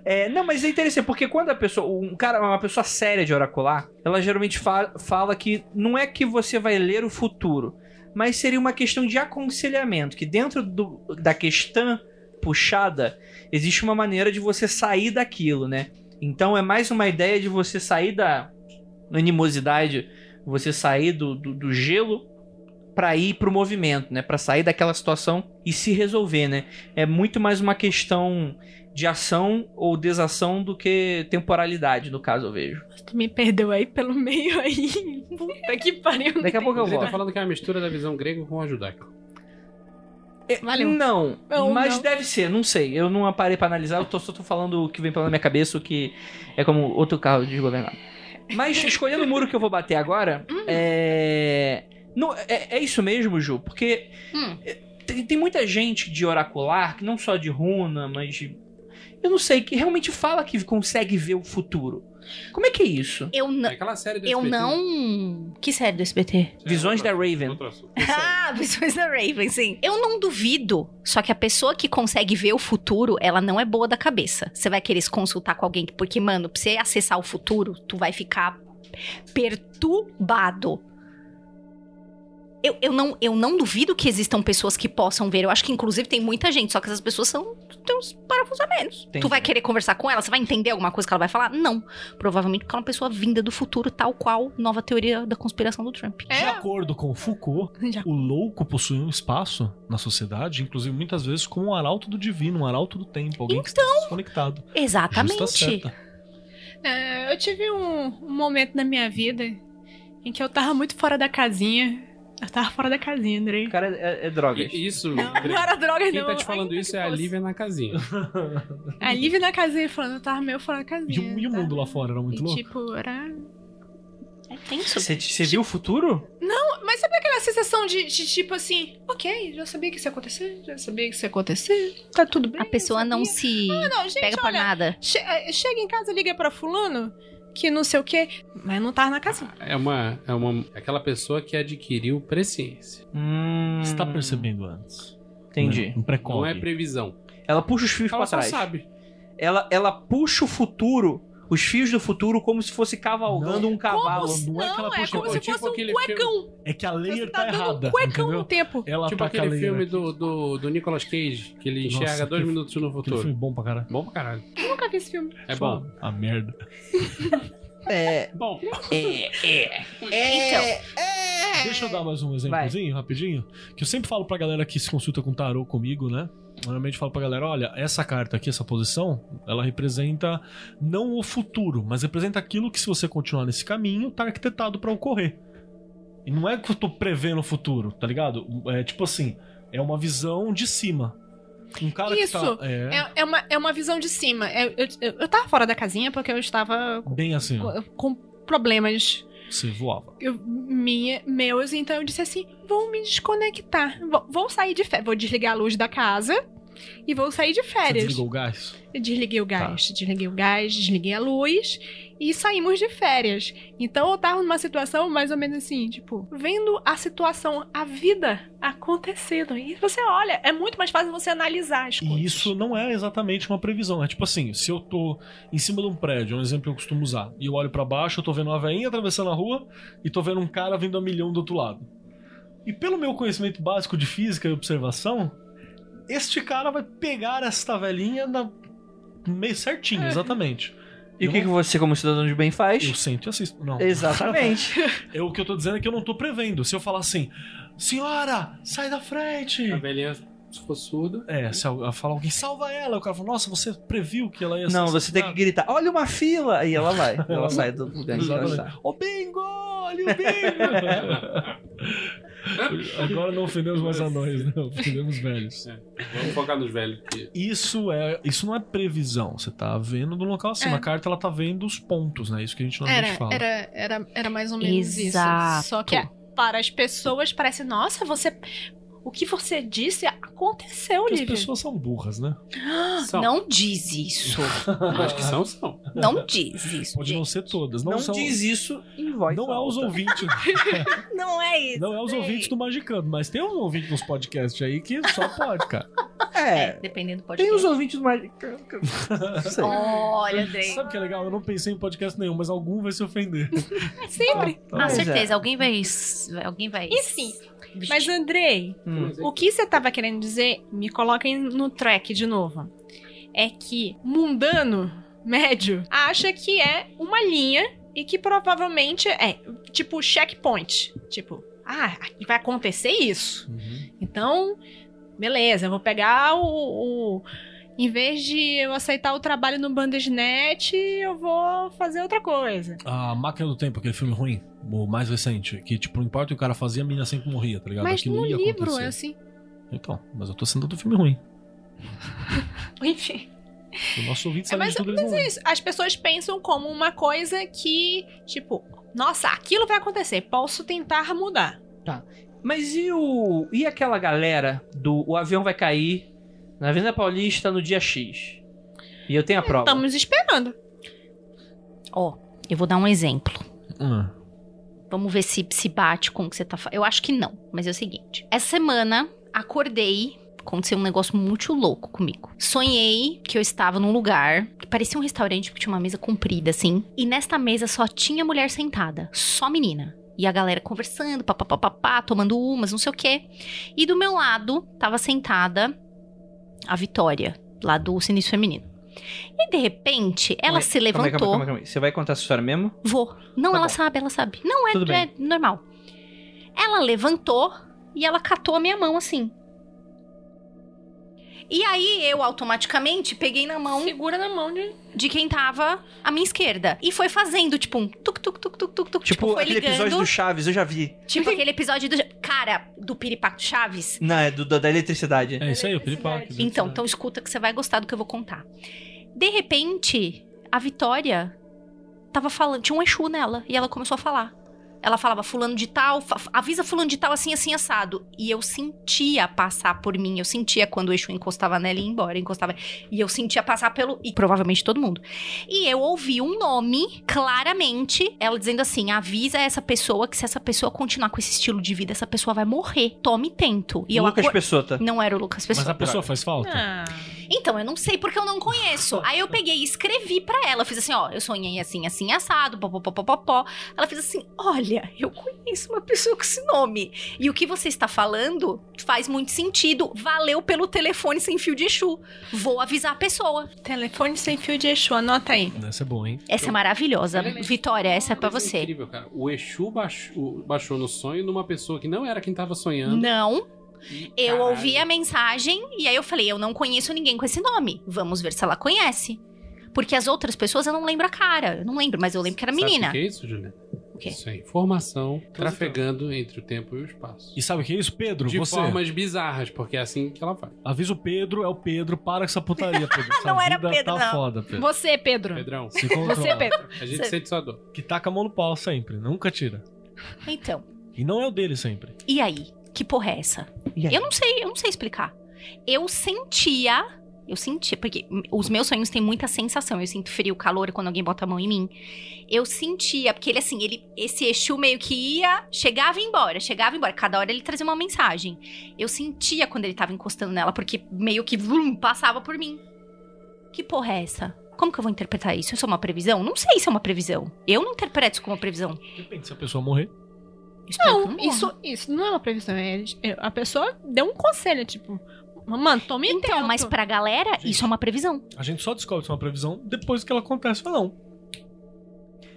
É, não, mas é interessante, porque quando a pessoa, um cara, uma pessoa séria de oracular, ela geralmente fa- fala que não é que você vai ler o futuro, mas seria uma questão de aconselhamento, que dentro do- da questão puxada, existe uma maneira de você sair daquilo, né? Então é mais uma ideia de você sair da animosidade, você sair do, do, do gelo pra ir pro movimento, né? Pra sair daquela situação e se resolver, né? É muito mais uma questão de ação ou desação do que temporalidade, no caso, eu vejo. Tu me perdeu aí pelo [LAUGHS] meio aí. Puta que pariu. Daqui a pouco eu Você tá volto. falando que é uma mistura da visão grega com a judaica. É, Valeu. Não, Não, mas não. deve ser, não sei. Eu não parei pra analisar, eu tô, só tô falando o que vem pela minha cabeça, o que é como outro carro desgovernado. Mas escolhendo o muro que eu vou bater agora, é... Não, é. é isso mesmo, Ju, porque Hum. tem, tem muita gente de oracular, que não só de runa, mas de. Eu não sei, que realmente fala que consegue ver o futuro. Como é que é isso? Eu É não. aquela série do Eu SBT. não. Que série do SBT? É, Visões outro da Raven. [LAUGHS] Ah, Visões da Raven, sim. Eu não duvido, só que a pessoa que consegue ver o futuro, ela não é boa da cabeça. Você vai querer se consultar com alguém, porque, mano, pra você acessar o futuro, tu vai ficar perturbado. Eu, eu, não, eu não duvido que existam pessoas que possam ver. Eu acho que, inclusive, tem muita gente, só que essas pessoas são. tem uns parafusos a menos. Entendi. Tu vai querer conversar com ela? Você vai entender alguma coisa que ela vai falar? Não. Provavelmente porque é uma pessoa vinda do futuro, tal qual nova teoria da conspiração do Trump. De É. acordo com Foucault, [LAUGHS] o louco possui um espaço na sociedade, inclusive muitas vezes como um arauto do divino, um arauto do tempo, alguém que está desconectado. Exatamente. Justa certa. É, eu tive um, um momento na minha vida em que eu tava muito fora da casinha. Eu tava fora da casinha, Andrei. O cara é, é drogas. E Isso, Não, não era droga, quem não. tá te falando Ainda isso é a. Lívia na casinha. A Lívia na casinha falando, eu tava meio fora da casinha. E o, e o tá? mundo lá fora era muito E, louco? tipo, era. É tenso. Você, você viu o futuro? Mas sabe aquela sensação de, de, tipo assim, ok, já sabia que isso ia acontecer, já sabia que isso ia acontecer, tá tudo bem. A pessoa não se Ah, não, gente, pega olha, nada. che- eh, chega em casa, liga pra fulano, que não sei o quê, mas não tava na casinha. É uma, é uma. é Aquela pessoa que adquiriu presciência. Hum, Você tá percebendo antes. Entendi. Um precoce. Não é previsão. Ela puxa os fios Ela pra só trás. sabe. Ela, ela puxa o futuro, os fios do futuro, como se fosse cavalgando um cavalo. Como não é que ela é como é se tipo fosse um cuecão. É que a layer Você tá, tá dando errada. um cuecão entendeu? no tempo. Ela tipo tá aquele filme do, do, do Nicolas Cage, que ele Nossa, enxerga dois aquele- minutos no futuro. filme bom pra caralho. Bom pra caralho. Eu nunca vi esse filme. É bom. A merda. É, Bom, é, é. Então, Deixa eu dar mais um exemplozinho, rapidinho. Que eu sempre falo pra galera que se consulta com tarô comigo, né? Normalmente eu falo pra galera, olha, essa carta aqui, essa posição, ela representa não o futuro, mas representa aquilo que se você continuar nesse caminho, tá arquitetado pra ocorrer. E não é que eu tô prevendo o futuro, tá ligado? É tipo assim, é uma visão de cima. Um cara Isso, que tá... É, É, é uma, é uma visão de cima. Eu, eu, eu, eu tava fora da casinha porque eu estava bem assim, com, com problemas Você voava. eu- minha, meus, então eu disse assim: vou me desconectar. Vou, vou sair de férias. Vou desligar a luz da casa e vou sair de Você férias. desligou o gás? Eu desliguei o Tá. gás, desliguei o gás, desliguei a luz e saímos de férias. Então eu tava numa situação mais ou menos assim, tipo, vendo a situação, a vida acontecendo. E você olha, é muito mais fácil você analisar as coisas. E isso não é exatamente uma previsão. É tipo assim, se eu tô em cima de um prédio, é um exemplo que eu costumo usar, e eu olho pra baixo, eu tô vendo uma veinha atravessando a rua e tô vendo um cara vindo a milhão do outro lado. E pelo meu conhecimento básico de física e observação, este cara vai pegar esta velhinha na meio certinho, exatamente. E o que, que você, como cidadão de bem faz? Eu sento e assisto. Não. Exatamente. [LAUGHS] É o que eu tô dizendo é que eu não tô prevendo. Se eu falar assim, senhora, sai da frente. a velhinha, se for surda. É, se eu falar alguém, salva ela, o cara fala, nossa, você previu que ela ia Não, você tem que assassinada?" gritar, olha uma fila! E ela vai. Ela sai do lugar em que ela está. Ô bingo! Olha o bingo! [LAUGHS] Agora não ofendemos mais anões, né? Ofendemos velhos. É, vamos focar nos velhos. Isso é, isso não é previsão. Você tá vendo do local acima. É. A carta ela tá vendo os pontos, né? Isso que a gente normalmente Era, fala. era, era, era mais ou menos Exato. isso. Só que é, para as pessoas parece, nossa, você. O que você disse aconteceu, Porque as Lívia. pessoas são burras, né? São. não diz isso. Acho que são, são. Não diz isso. Pode não gente. ser todas. Não, Não, são, diz isso em voz Não é os alta. ouvintes. [LAUGHS] Não é isso. Não é os ouvintes do Magicando, mas tem uns ouvintes nos podcasts aí que só pode, cara. É, Dependendo do tem podcast. os ouvintes mais... Não sei. Olha, Andrei. Sabe o que é legal? Eu não pensei em podcast nenhum, mas algum vai se ofender. Sempre. Ah, Pois é. certeza. Alguém vai. Alguém vai. Enfim. Mas, Andrei, Hum. o que você tava querendo dizer, me coloquem no track de novo. É que mundano médio acha que é uma linha e que provavelmente é tipo checkpoint. Tipo, Ah, vai acontecer isso. Uhum. Então, beleza, eu vou pegar o. o- em vez de eu aceitar o trabalho no Bandersnet, eu vou fazer outra coisa. A Máquina do Tempo, aquele filme ruim, o mais recente, que, tipo, não importa o que o cara fazia, a menina sempre morria, tá ligado? Mas Aquilo no ia livro acontecer. é assim. Então, mas eu tô sendo do filme ruim. [LAUGHS] Enfim. O nosso ouvinte É sabe mais de tudo, não menos isso. As pessoas pensam como uma coisa que, tipo, nossa, aquilo vai acontecer, posso tentar mudar. Mas e o. E aquela galera do. O avião vai cair na Avenida Paulista no dia X. E eu tenho a prova. Estamos esperando. Ó, eu vou dar um exemplo. Hum. Vamos ver se se bate com o que você tá falando. Eu acho que não, mas é o seguinte. Essa semana, acordei, aconteceu um negócio muito louco comigo. Sonhei que eu estava num lugar que parecia um restaurante, porque tinha uma mesa comprida, assim. E nesta mesa só tinha mulher sentada, só menina. E a galera conversando, papapá, tomando umas, não sei o quê. E do meu lado, tava sentada a Vitória, lá do Sinistro Feminino. E de repente, ela se levantou. Calma, calma, calma. Você vai contar essa história mesmo? Vou. Não, Tá ela bom. sabe, ela sabe. Não, é, é normal. Ela levantou e ela catou a minha mão assim. E aí eu automaticamente peguei na mão Segura na mão de. de quem tava à minha esquerda. E foi fazendo, tipo, um tuk tuk tuk tuk tuk tuk. Tipo, foi aquele ligando. episódio do Chaves, eu já vi. Tipo aquele episódio do. Cara, do Piripaco Chaves. Não, é do, do- da eletricidade. É isso aí, o piripaque. Então, então escuta que você vai gostar do que eu vou contar. De repente, a Vitória tava falando, tinha um Exu nela, e ela começou a falar. Ela falava fulano de tal, avisa fulano de tal assim, assim, assado. E eu sentia passar por mim, eu sentia quando o Exu encostava nela e ia embora, encostava. E eu sentia passar pelo, e provavelmente todo mundo. E eu ouvi um nome, claramente, ela dizendo assim, avisa essa pessoa que se essa pessoa continuar com esse estilo de vida, essa pessoa vai morrer. Tome tento. E eu Lucas acor- Pessota. Não era o Lucas Pessoa. Mas a pessoa faz falta? Ah, Então, eu não sei porque eu não conheço. Aí eu peguei e escrevi pra ela. Eu fiz assim, ó, eu sonhei assim, assim, assado, popopopopopó. Ela fez assim, olha, eu conheço uma pessoa com esse nome. E o que você está falando faz muito sentido. Valeu pelo telefone sem fio de Exu. Vou avisar a pessoa. telefone sem fio de Exu, anota aí. Essa é boa, hein? Essa é maravilhosa. Vitória, essa é pra Coisa você. Incrível, cara. O Exu baixou, baixou no sonho numa pessoa que não era quem tava sonhando. Não, eu caralho, ouvi a mensagem e aí eu falei, eu não conheço ninguém com esse nome. Vamos ver se ela conhece. Porque as outras pessoas eu não lembro a cara. Eu não lembro, mas eu lembro que era Sabe menina. o que é isso, Juliana? O quê? Isso é informação trafegando entre o tempo e o espaço. E sabe o que é isso, Pedro? De você. formas bizarras, porque é assim que ela faz. Avisa o Pedro, é o Pedro, para com essa putaria, Pedro. [LAUGHS] Essa Não era Pedro, tá não. foda, Pedro. Você, Pedro. Pedrão, Se controla. Você, Pedro. a gente Você- sente sua dor. Que taca a mão no pau sempre, nunca tira. Então, E não é o dele sempre. e aí? Que porra é essa? Eu não sei, eu não sei explicar. Eu sentia, eu sentia, porque os meus sonhos têm muita sensação. Eu sinto frio, calor quando alguém bota a mão em mim. Eu sentia, porque ele assim, ele esse Exu meio que ia, chegava e embora, chegava e embora. Cada hora ele trazia uma mensagem. Eu sentia quando ele tava encostando nela, porque meio que vrum, passava por mim. Que porra é essa? Como que eu vou interpretar isso? Isso é uma previsão? Não sei se é uma previsão. Eu não interpreto isso como uma previsão. Depende se a pessoa morrer. Espero que Não, morra. isso, isso não é uma previsão. É, é- a pessoa deu um conselho, tipo, mano, tome Então, tempo. mas pra galera, isso é uma previsão. A gente só descobre se é uma previsão depois que ela acontece ou não.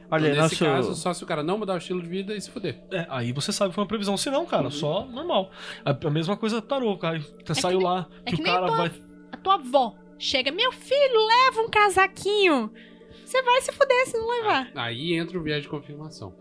Olha, Nesse nosso. caso, só se o cara não mudar o estilo de vida e se fuder. É, aí você sabe que foi uma previsão. Se não, cara, só normal. A, a mesma coisa tarô, cara. saiu que lá é que, que o cara tua- vai. A tua avó chega, meu filho, leva um casaquinho. Você vai se fuder se não levar. Aí entra o viés de confirmação.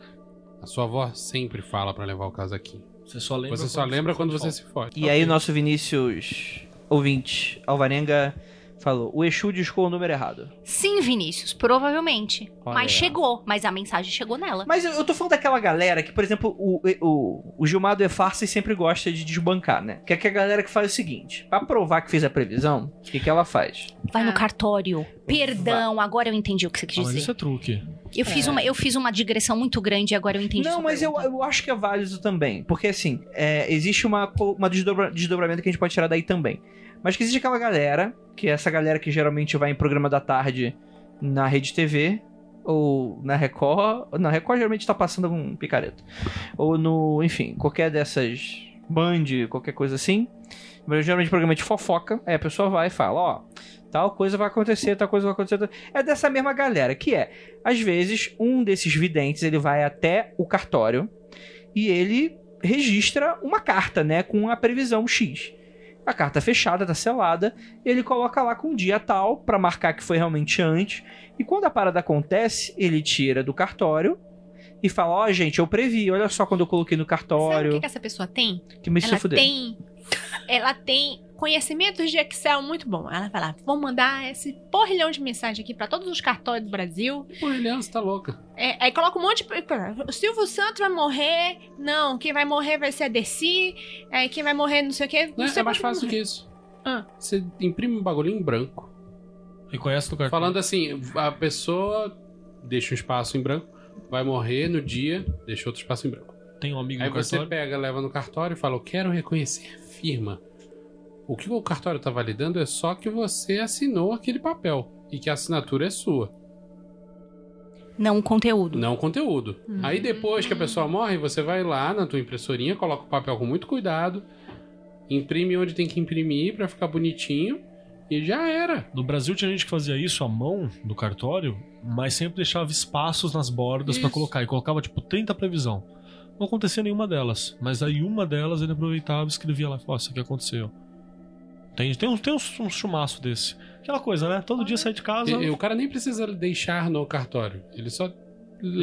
A sua avó sempre fala pra levar o casaquinho. Você só lembra Você só lembra quando você se fode. E aí, o nosso Vinícius ouvinte, Alvarenga, falou: o Exu discou o número errado. Sim, Vinícius, provavelmente. Olha mas chegou, mas a mensagem chegou nela. Mas eu, eu tô falando daquela galera que, por exemplo, o, o, o Gilmar do E Farsa sempre gosta de desbancar, né? Que é que a galera que faz o seguinte: pra provar que fez a previsão, o que, que ela faz? Vai no Ah. cartório. Perdão, agora eu entendi o que você quis Ah, mas dizer. isso é truque. Eu, fiz uma, eu fiz uma digressão muito grande e agora eu entendi Não, mas eu, eu acho que é válido também. Porque, assim, é, existe uma, uma desdobra- desdobramento que a gente pode tirar daí também. Mas que existe aquela galera, que é essa galera que geralmente vai em programa da tarde na Rede TV, ou na Record. Na Record geralmente tá passando um picareta. Ou no, enfim, qualquer dessas Band, qualquer coisa assim. Mas geralmente programa de fofoca. Aí a pessoa vai e fala, ó, tal coisa vai acontecer, tal coisa vai acontecer. É dessa mesma galera, que é, às vezes, um desses videntes, ele vai até o cartório e ele registra uma carta, né, com a previsão X. A carta fechada, tá selada, ele coloca lá com o dia tal pra marcar que foi realmente antes. E quando a parada acontece, ele tira do cartório e fala: Ó, gente, eu previ, olha só quando eu coloquei no Sabe o cartório. que, que essa pessoa tem? Que me se ela tem. Ela tem conhecimentos de Excel muito bom. Ela vai lá, vou mandar esse porrilhão de mensagem aqui pra todos os cartórios do Brasil. Eliana, você tá louca. É, aí coloca um monte de. O Silvio Santos vai morrer. Não, quem vai morrer vai ser a Desi. É, quem vai morrer não sei o quê. Não, Não, sei é mais fácil do morrer. que isso. Ah. Você imprime um bagulhinho em branco. Reconhece no cartão. Falando assim, a pessoa deixa um espaço em branco, vai morrer no dia, deixa outro espaço em branco. Tem um amigo Aí no você cartório. pega, leva no cartório e fala: Eu quero reconhecer firma. O que o cartório tá validando é só que você assinou aquele papel e que a assinatura é sua, Não o conteúdo. não o conteúdo. Hum. Aí depois que a pessoa morre, você vai lá na tua impressorinha, coloca o papel com muito cuidado, imprime onde tem que imprimir pra ficar bonitinho e já era. No Brasil tinha gente que fazia isso à mão no cartório, mas sempre deixava espaços nas bordas Isso. colocar. E colocava tipo 30 previsão. Não acontecia nenhuma delas. Mas aí uma delas ele aproveitava e escrevia lá: Ó, isso aqui aconteceu. Tem, tem, uns, tem uns, uns chumaço desse. Aquela coisa, né? Todo dia sai de casa. E- o cara nem precisa deixar no cartório, ele só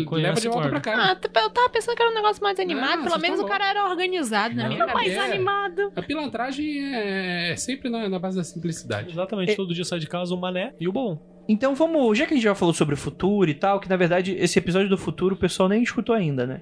conhece leva de e volta guarda. pra casa. Ah, eu tava pensando que era um negócio mais animado. Não, Pelo vocês menos o cara era organizado, né? Era mais é. animado. A pilantragem é, é sempre na, na base da simplicidade. Exatamente, todo dia sai de casa o mané e o bom. Então vamos, já que a gente já falou sobre o futuro e tal, que na verdade esse episódio do futuro o pessoal nem escutou ainda, né?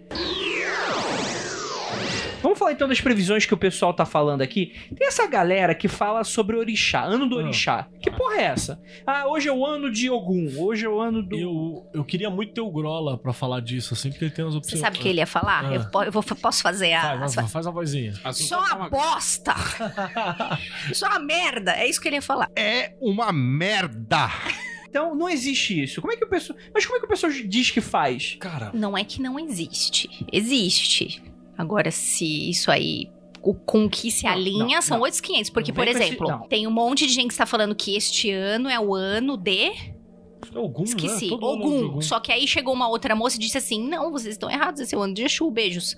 Vamos falar então das previsões que o pessoal tá falando aqui. Tem essa galera que fala sobre orixá, ano do Ah. orixá. Que porra é essa? Ah, hoje é o ano de Ogum, hoje é o ano do. Eu, eu queria muito ter o Grola pra falar disso, assim, porque ele tem as Você opções. sabe o que ele ia falar? Ah. Eu, po- eu vou- posso fazer a. Faz, faz, faz a vozinha. Só uma bosta! [LAUGHS] Só uma merda! É isso que ele ia falar. É uma merda. Então não existe isso. Como é que o pessoal. Mas como é que o pessoal diz que faz? Cara, Não é que não existe. Existe. Agora, se isso aí. O com que se alinha não, são não. 8,500. Porque, Não por esse- exemplo, não. tem um monte de gente que está falando que este ano é o ano de. Ogum, Esqueci. né? Todo ano é de Ogum. Ogum. Só que aí chegou uma outra moça e disse assim: Não, vocês estão errados, esse é o ano de Exu, beijos.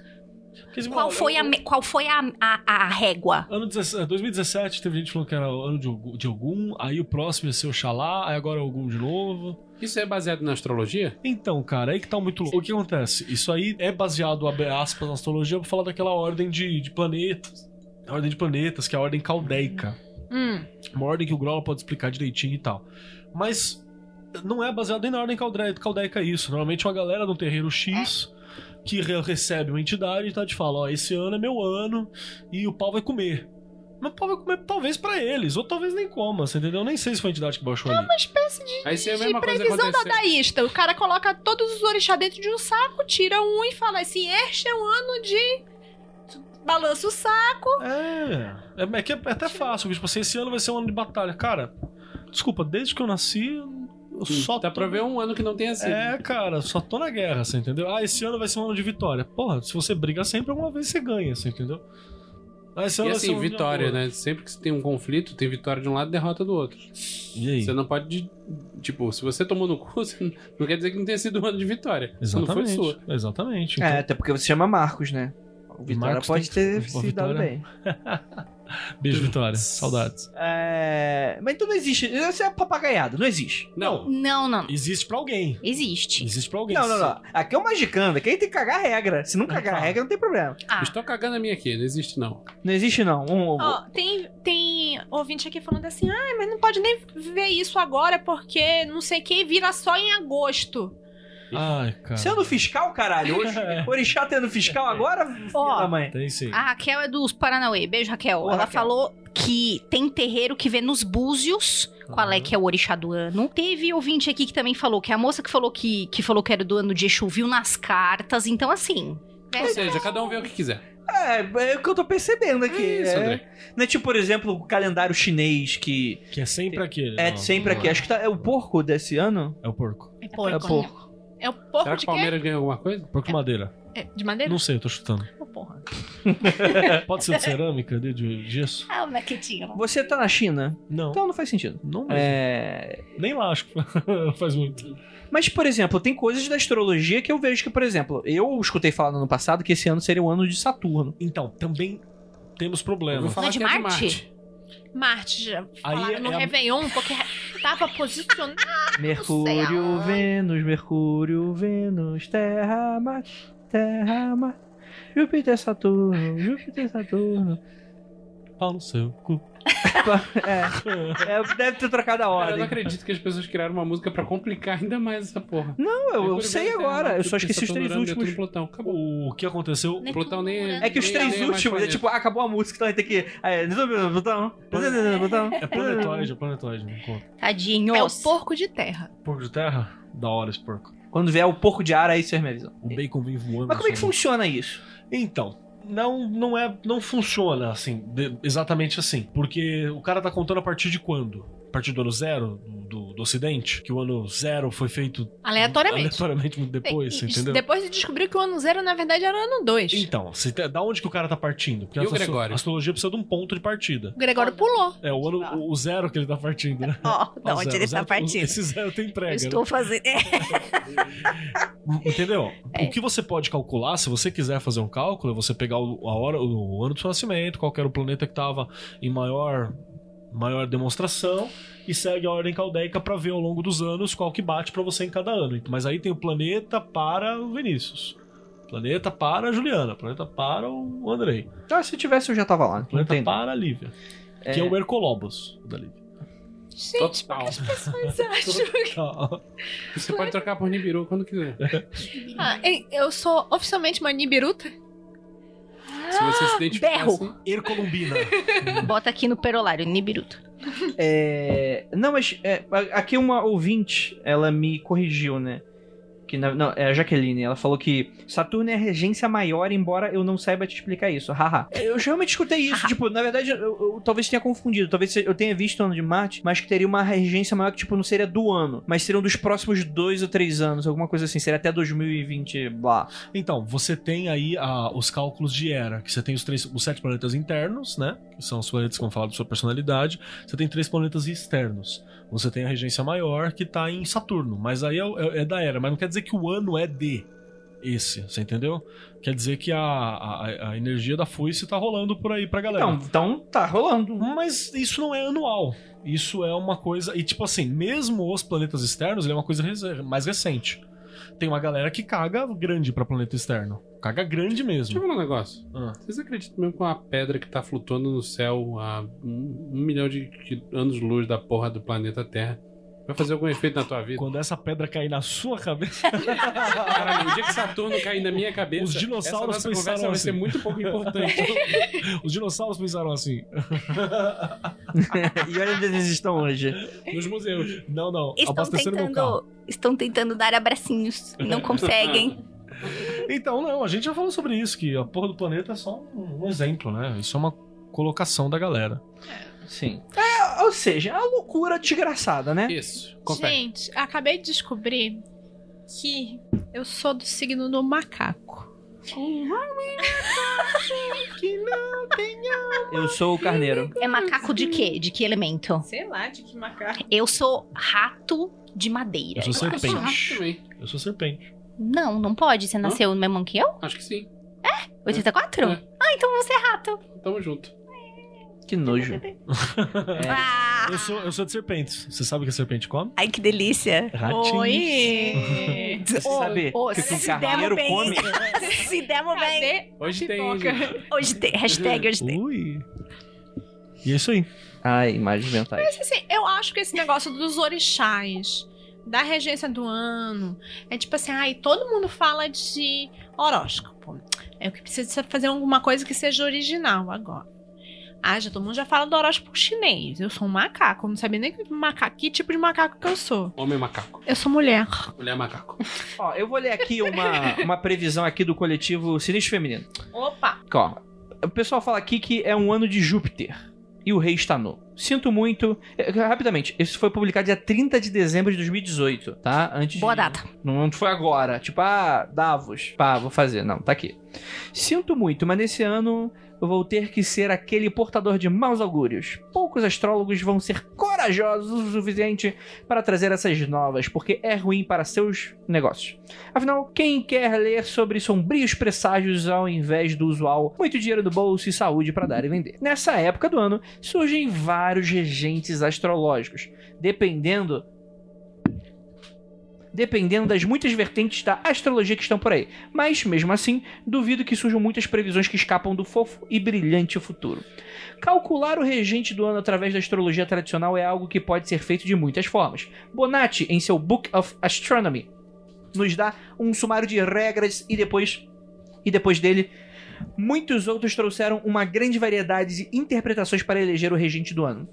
Qual foi a, qual foi a, a, a régua? Ano 17, 2017 teve gente falando que era o ano de Ogum, de Ogum, aí o próximo ia ser o Xalá, aí agora é Ogum de novo. Isso é baseado na astrologia? Então, cara, aí que tá muito louco. O que acontece? Isso aí é baseado, abre aspas, na astrologia pra falar daquela ordem de, de planetas. A ordem de planetas, que é a ordem caldeica. Hum. Uma ordem que o Grola pode explicar direitinho e tal. Mas não é baseado nem na ordem calde- caldeica isso. Normalmente é uma galera no terreiro X que re- recebe uma entidade e tá te fala, ó, esse ano é meu ano e o pau vai comer. Mas o pau vai comer talvez pra eles, ou talvez nem coma, você entendeu? Nem sei se foi a entidade que baixou ali. Uma espécie de, Aí se é a de mesma coisa previsão acontecer. dadaísta. O cara coloca todos os orixás dentro de um saco, tira um e fala assim: este é o ano de. Balança o saco. É, é, é que é até fácil, tipo assim, esse ano vai ser um ano de batalha. Cara, desculpa, desde que eu nasci, só Dá tô- pra ver um ano que não tenha sido. É, cara, só tô na guerra, você entendeu? Ah, esse ano vai ser um ano de vitória. Porra, se você briga sempre, alguma vez você ganha, você entendeu? Ah, esse E ano vai ser assim, um ano de vitória, né? Sempre que você tem um conflito, tem vitória de um lado e derrota do outro. E aí? Você não pode. Tipo, se você tomou no cu, [LAUGHS] você não quer dizer que não tenha sido um ano de vitória. Isso não foi Exatamente. sua. Exatamente. Então, É, até porque você chama Marcos, né? O Vitória Marcos pode tem- ter se dado bem. [LAUGHS] Beijo, Vitória. Saudades. É... Mas então não existe. Isso é papagaiado, não existe. Não. Não, não. Existe pra alguém. Existe. Existe pra alguém. Não, não, não. Aqui é o Magicando, aqui a gente tem que cagar a regra. Se não cagar a Tá. regra, não tem problema. Ah, Estou cagando a minha aqui, não existe não. Não existe, não. Um, Ó, tem, tem ouvinte aqui falando assim: ah, mas não pode nem ver isso agora porque não sei o que vira só em agosto. Ai, cara. Sendo fiscal, caralho. Hoje, [LAUGHS] Orixá tendo fiscal agora, Ó. da mãe. Tem sim. A Raquel é dos Paranauê. Beijo, Raquel. Ô, Ela Raquel. falou que tem terreiro que vê nos búzios qual é que é o orixá do ano. Teve ouvinte aqui que também falou que a moça que falou que, que falou que era do ano de Exu viu nas cartas. Então, assim... Ou seja, cada um vê o que quiser. É, é o que eu tô percebendo aqui. É isso, é. André. Não é tipo, por exemplo, o calendário chinês que Que é sempre aquele. é Não, sempre aqui. é. Acho que tá, é o porco desse ano. É o porco. É É porco. É o porco Será de que o quê? Palmeiras ganha alguma coisa? Porco de madeira. É, de madeira? Não sei, eu tô chutando. Ô, porra. [LAUGHS] Pode ser de cerâmica, de, de gesso? Ah, o maquetinho. Você tá na China? Não. Então não faz sentido. Não mesmo. É... Nem lá, acho que [LAUGHS] faz muito. Mas, por exemplo, tem coisas da astrologia que eu vejo que, por exemplo, eu escutei falar no ano passado que esse ano seria o ano de Saturno. Então, também temos problemas. Não é de é de Marte? Marte. Já Aí falaram é no a- Réveillon, porque tava posicionado. Mercúrio. Vênus, Mercúrio, Vênus, Terra, Marte, Terra, Marte, Júpiter, Saturno, Júpiter, Saturno. Pau no seu cu. É, é, deve ter trocado a Cara, eu não acredito que as pessoas criaram uma música pra complicar ainda mais essa porra. Não, eu, eu sei agora, eu só esqueci os três últimos. Netuno, Plutão. Acabou. O que aconteceu? Netuno, Plutão nem Urano. É que os nem- três nem é últimos, é tipo, acabou a música, então vai ter que. É, botão, botão. É planetoide, é planetoide, não conta. Tadinhos. É o porco de terra. Porco de terra? Da hora esse porco. Quando vier o porco de ar, aí vocês me avisam. O bacon vem voando. Mas como é que sobre- funciona isso? Então, não, não é, não funciona assim, exatamente assim, porque o cara tá contando a partir de quando? A partir do ano zero do, do, do Ocidente, que o ano zero foi feito Aleatoriamente. aleatoriamente muito depois, E- entendeu? Depois de descobrir que o ano zero, na verdade, era o ano dois. Então, você te- da onde que o cara tá partindo? Porque E a o Gregório? a astrologia precisa de um ponto de partida. O Gregório pulou. É o ano, o, o zero que ele tá partindo, né? [LAUGHS] Ó, da O onde zero, ele o zero- tá [LAUGHS] partindo. Esse zero tem Eu entrega. né? estou fazendo. É. [LAUGHS] Entendeu? É. O que você pode calcular, se você quiser fazer um cálculo, é você pegar o, a hora, o ano do seu nascimento, qual que era o planeta que estava em maior, maior demonstração, e segue a ordem caldeica para ver ao longo dos anos qual que bate para você em cada ano. Mas aí tem o planeta para o Vinícius. Planeta para a Juliana, planeta para o Andrei, Ah, se tivesse eu já tava lá. Planeta tem. para a Lívia, que é o Hercolobos da Lívia. Gente, Total. mas acho que... Tá. Você pode trocar por Nibiru quando quiser. Ah, eu sou oficialmente uma Nibiruta. Se você se identificar berro. assim, Hercolumbina. [LAUGHS] Bota aqui no perolário, Nibiruto. É... Não, mas é, aqui uma ouvinte, ela me corrigiu, né? Que na- não, é a Jaqueline, ela falou que Saturno é a regência maior, embora eu não saiba te explicar isso. Haha. Eu realmente escutei isso, tipo, na verdade, eu, eu talvez tenha confundido. Talvez eu tenha visto o ano de Marte, mas que teria uma regência maior que, tipo, não seria do ano, mas seriam dos próximos dois ou três anos, alguma coisa assim. Seria até 2020, blá. Então, você tem aí ah, os cálculos de era, que você tem os, três, os sete planetas internos, né? Que são os planetas que vão falar da sua personalidade. Você tem três planetas externos. Você tem a regência maior, que tá em Saturno. Mas aí é, é- é da era. Mas não quer dizer que o ano é de esse, você entendeu? Quer dizer que a, a, a energia da foice tá rolando por aí pra galera. Então, então tá rolando. Mas isso não é anual. Isso é uma coisa. E, tipo assim, mesmo os planetas externos, ele é uma coisa mais recente. Tem uma galera que caga grande pra planeta externo. Caga grande deixa eu mesmo. falar um negócio. Ah. Vocês acreditam mesmo que uma pedra que tá flutuando no céu a um, um milhão de anos-luz da porra do planeta Terra vai fazer algum efeito na tua vida? Quando essa pedra cair na sua cabeça. [LAUGHS] Caralho, o dia que Saturno cair na minha cabeça, Os dinossauros essa nossa pensaram vai ser assim. muito pouco importante. [LAUGHS] Os dinossauros pensaram assim. [LAUGHS] e olha onde eles estão hoje. Nos museus. Não, não. Estão abasteceram meu carro. tentando, estão tentando dar abracinhos e não conseguem. Então, não, a gente já falou sobre isso, que a porra do planeta é só um exemplo, né? Isso é uma colocação da galera. Sim. É, ou seja, é uma loucura desgraçada, né? Isso, confere. Gente, acabei de descobrir que eu sou do signo do macaco. Eu sou o carneiro. É macaco de quê? De que elemento? Sei lá de que macaco. Eu sou rato de madeira. Eu sou Eu sou rato serpente. também. Eu sou serpente. Não, não pode. Você nasceu no mesmo ano que eu? Acho que sim. 84? É. Ah, então você é rato. Tamo junto. Que nojo. [LAUGHS] Ah, Eu sou, eu sou de serpentes. Você sabe o que a serpente come? ai, que delícia. Ratinhos. Oi! [LAUGHS] Você sabe ô, que se o carneiro bem. come. [LAUGHS] Se demos bem. Cadê Hoje tem, gente. Hoje tem. Hashtag hoje tem. Ui. E é isso aí. Ai, imagens mentais. Mas assim, eu acho que esse negócio dos orixás, da regência do ano, é tipo assim, ai, todo mundo fala de horóscopo. É o que precisa fazer alguma coisa que seja original agora. Ah, já todo mundo já fala do horóscopo chinês. Eu sou um macaco, eu não sabia nem que, macaco, que tipo de macaco que eu sou. Homem macaco. Eu sou mulher. Mulher macaco. [LAUGHS] Ó, eu vou ler aqui uma, uma previsão aqui do coletivo Sinistro Feminino. Opa! Ó, o pessoal fala aqui que é um ano de Júpiter. E o rei está nu. Sinto muito. É, Rapidamente, isso foi publicado dia 30 de dezembro de 2018, tá? Antes Boa de- data. Não foi agora. Tipo, ah, Davos. Pá, vou fazer. Não, tá aqui. Sinto muito, mas nesse ano vou ter que ser aquele portador de maus augúrios. Poucos astrólogos vão ser corajosos o suficiente para trazer essas novas, porque é ruim para seus negócios. Afinal, quem quer ler sobre sombrios presságios ao invés do usual, muito dinheiro no bolso e saúde para dar e vender? Nessa época do ano, surgem vários regentes astrológicos, dependendo dependendo das muitas vertentes da astrologia que estão por aí. Mas, mesmo assim, duvido que surjam muitas previsões que escapam do fofo e brilhante futuro. Calcular o regente do ano através da astrologia tradicional é algo que pode ser feito de muitas formas. Bonatti, em seu Book of Astronomy, nos dá um sumário de regras e depois e depois dele muitos outros trouxeram uma grande variedade de interpretações para eleger o regente do ano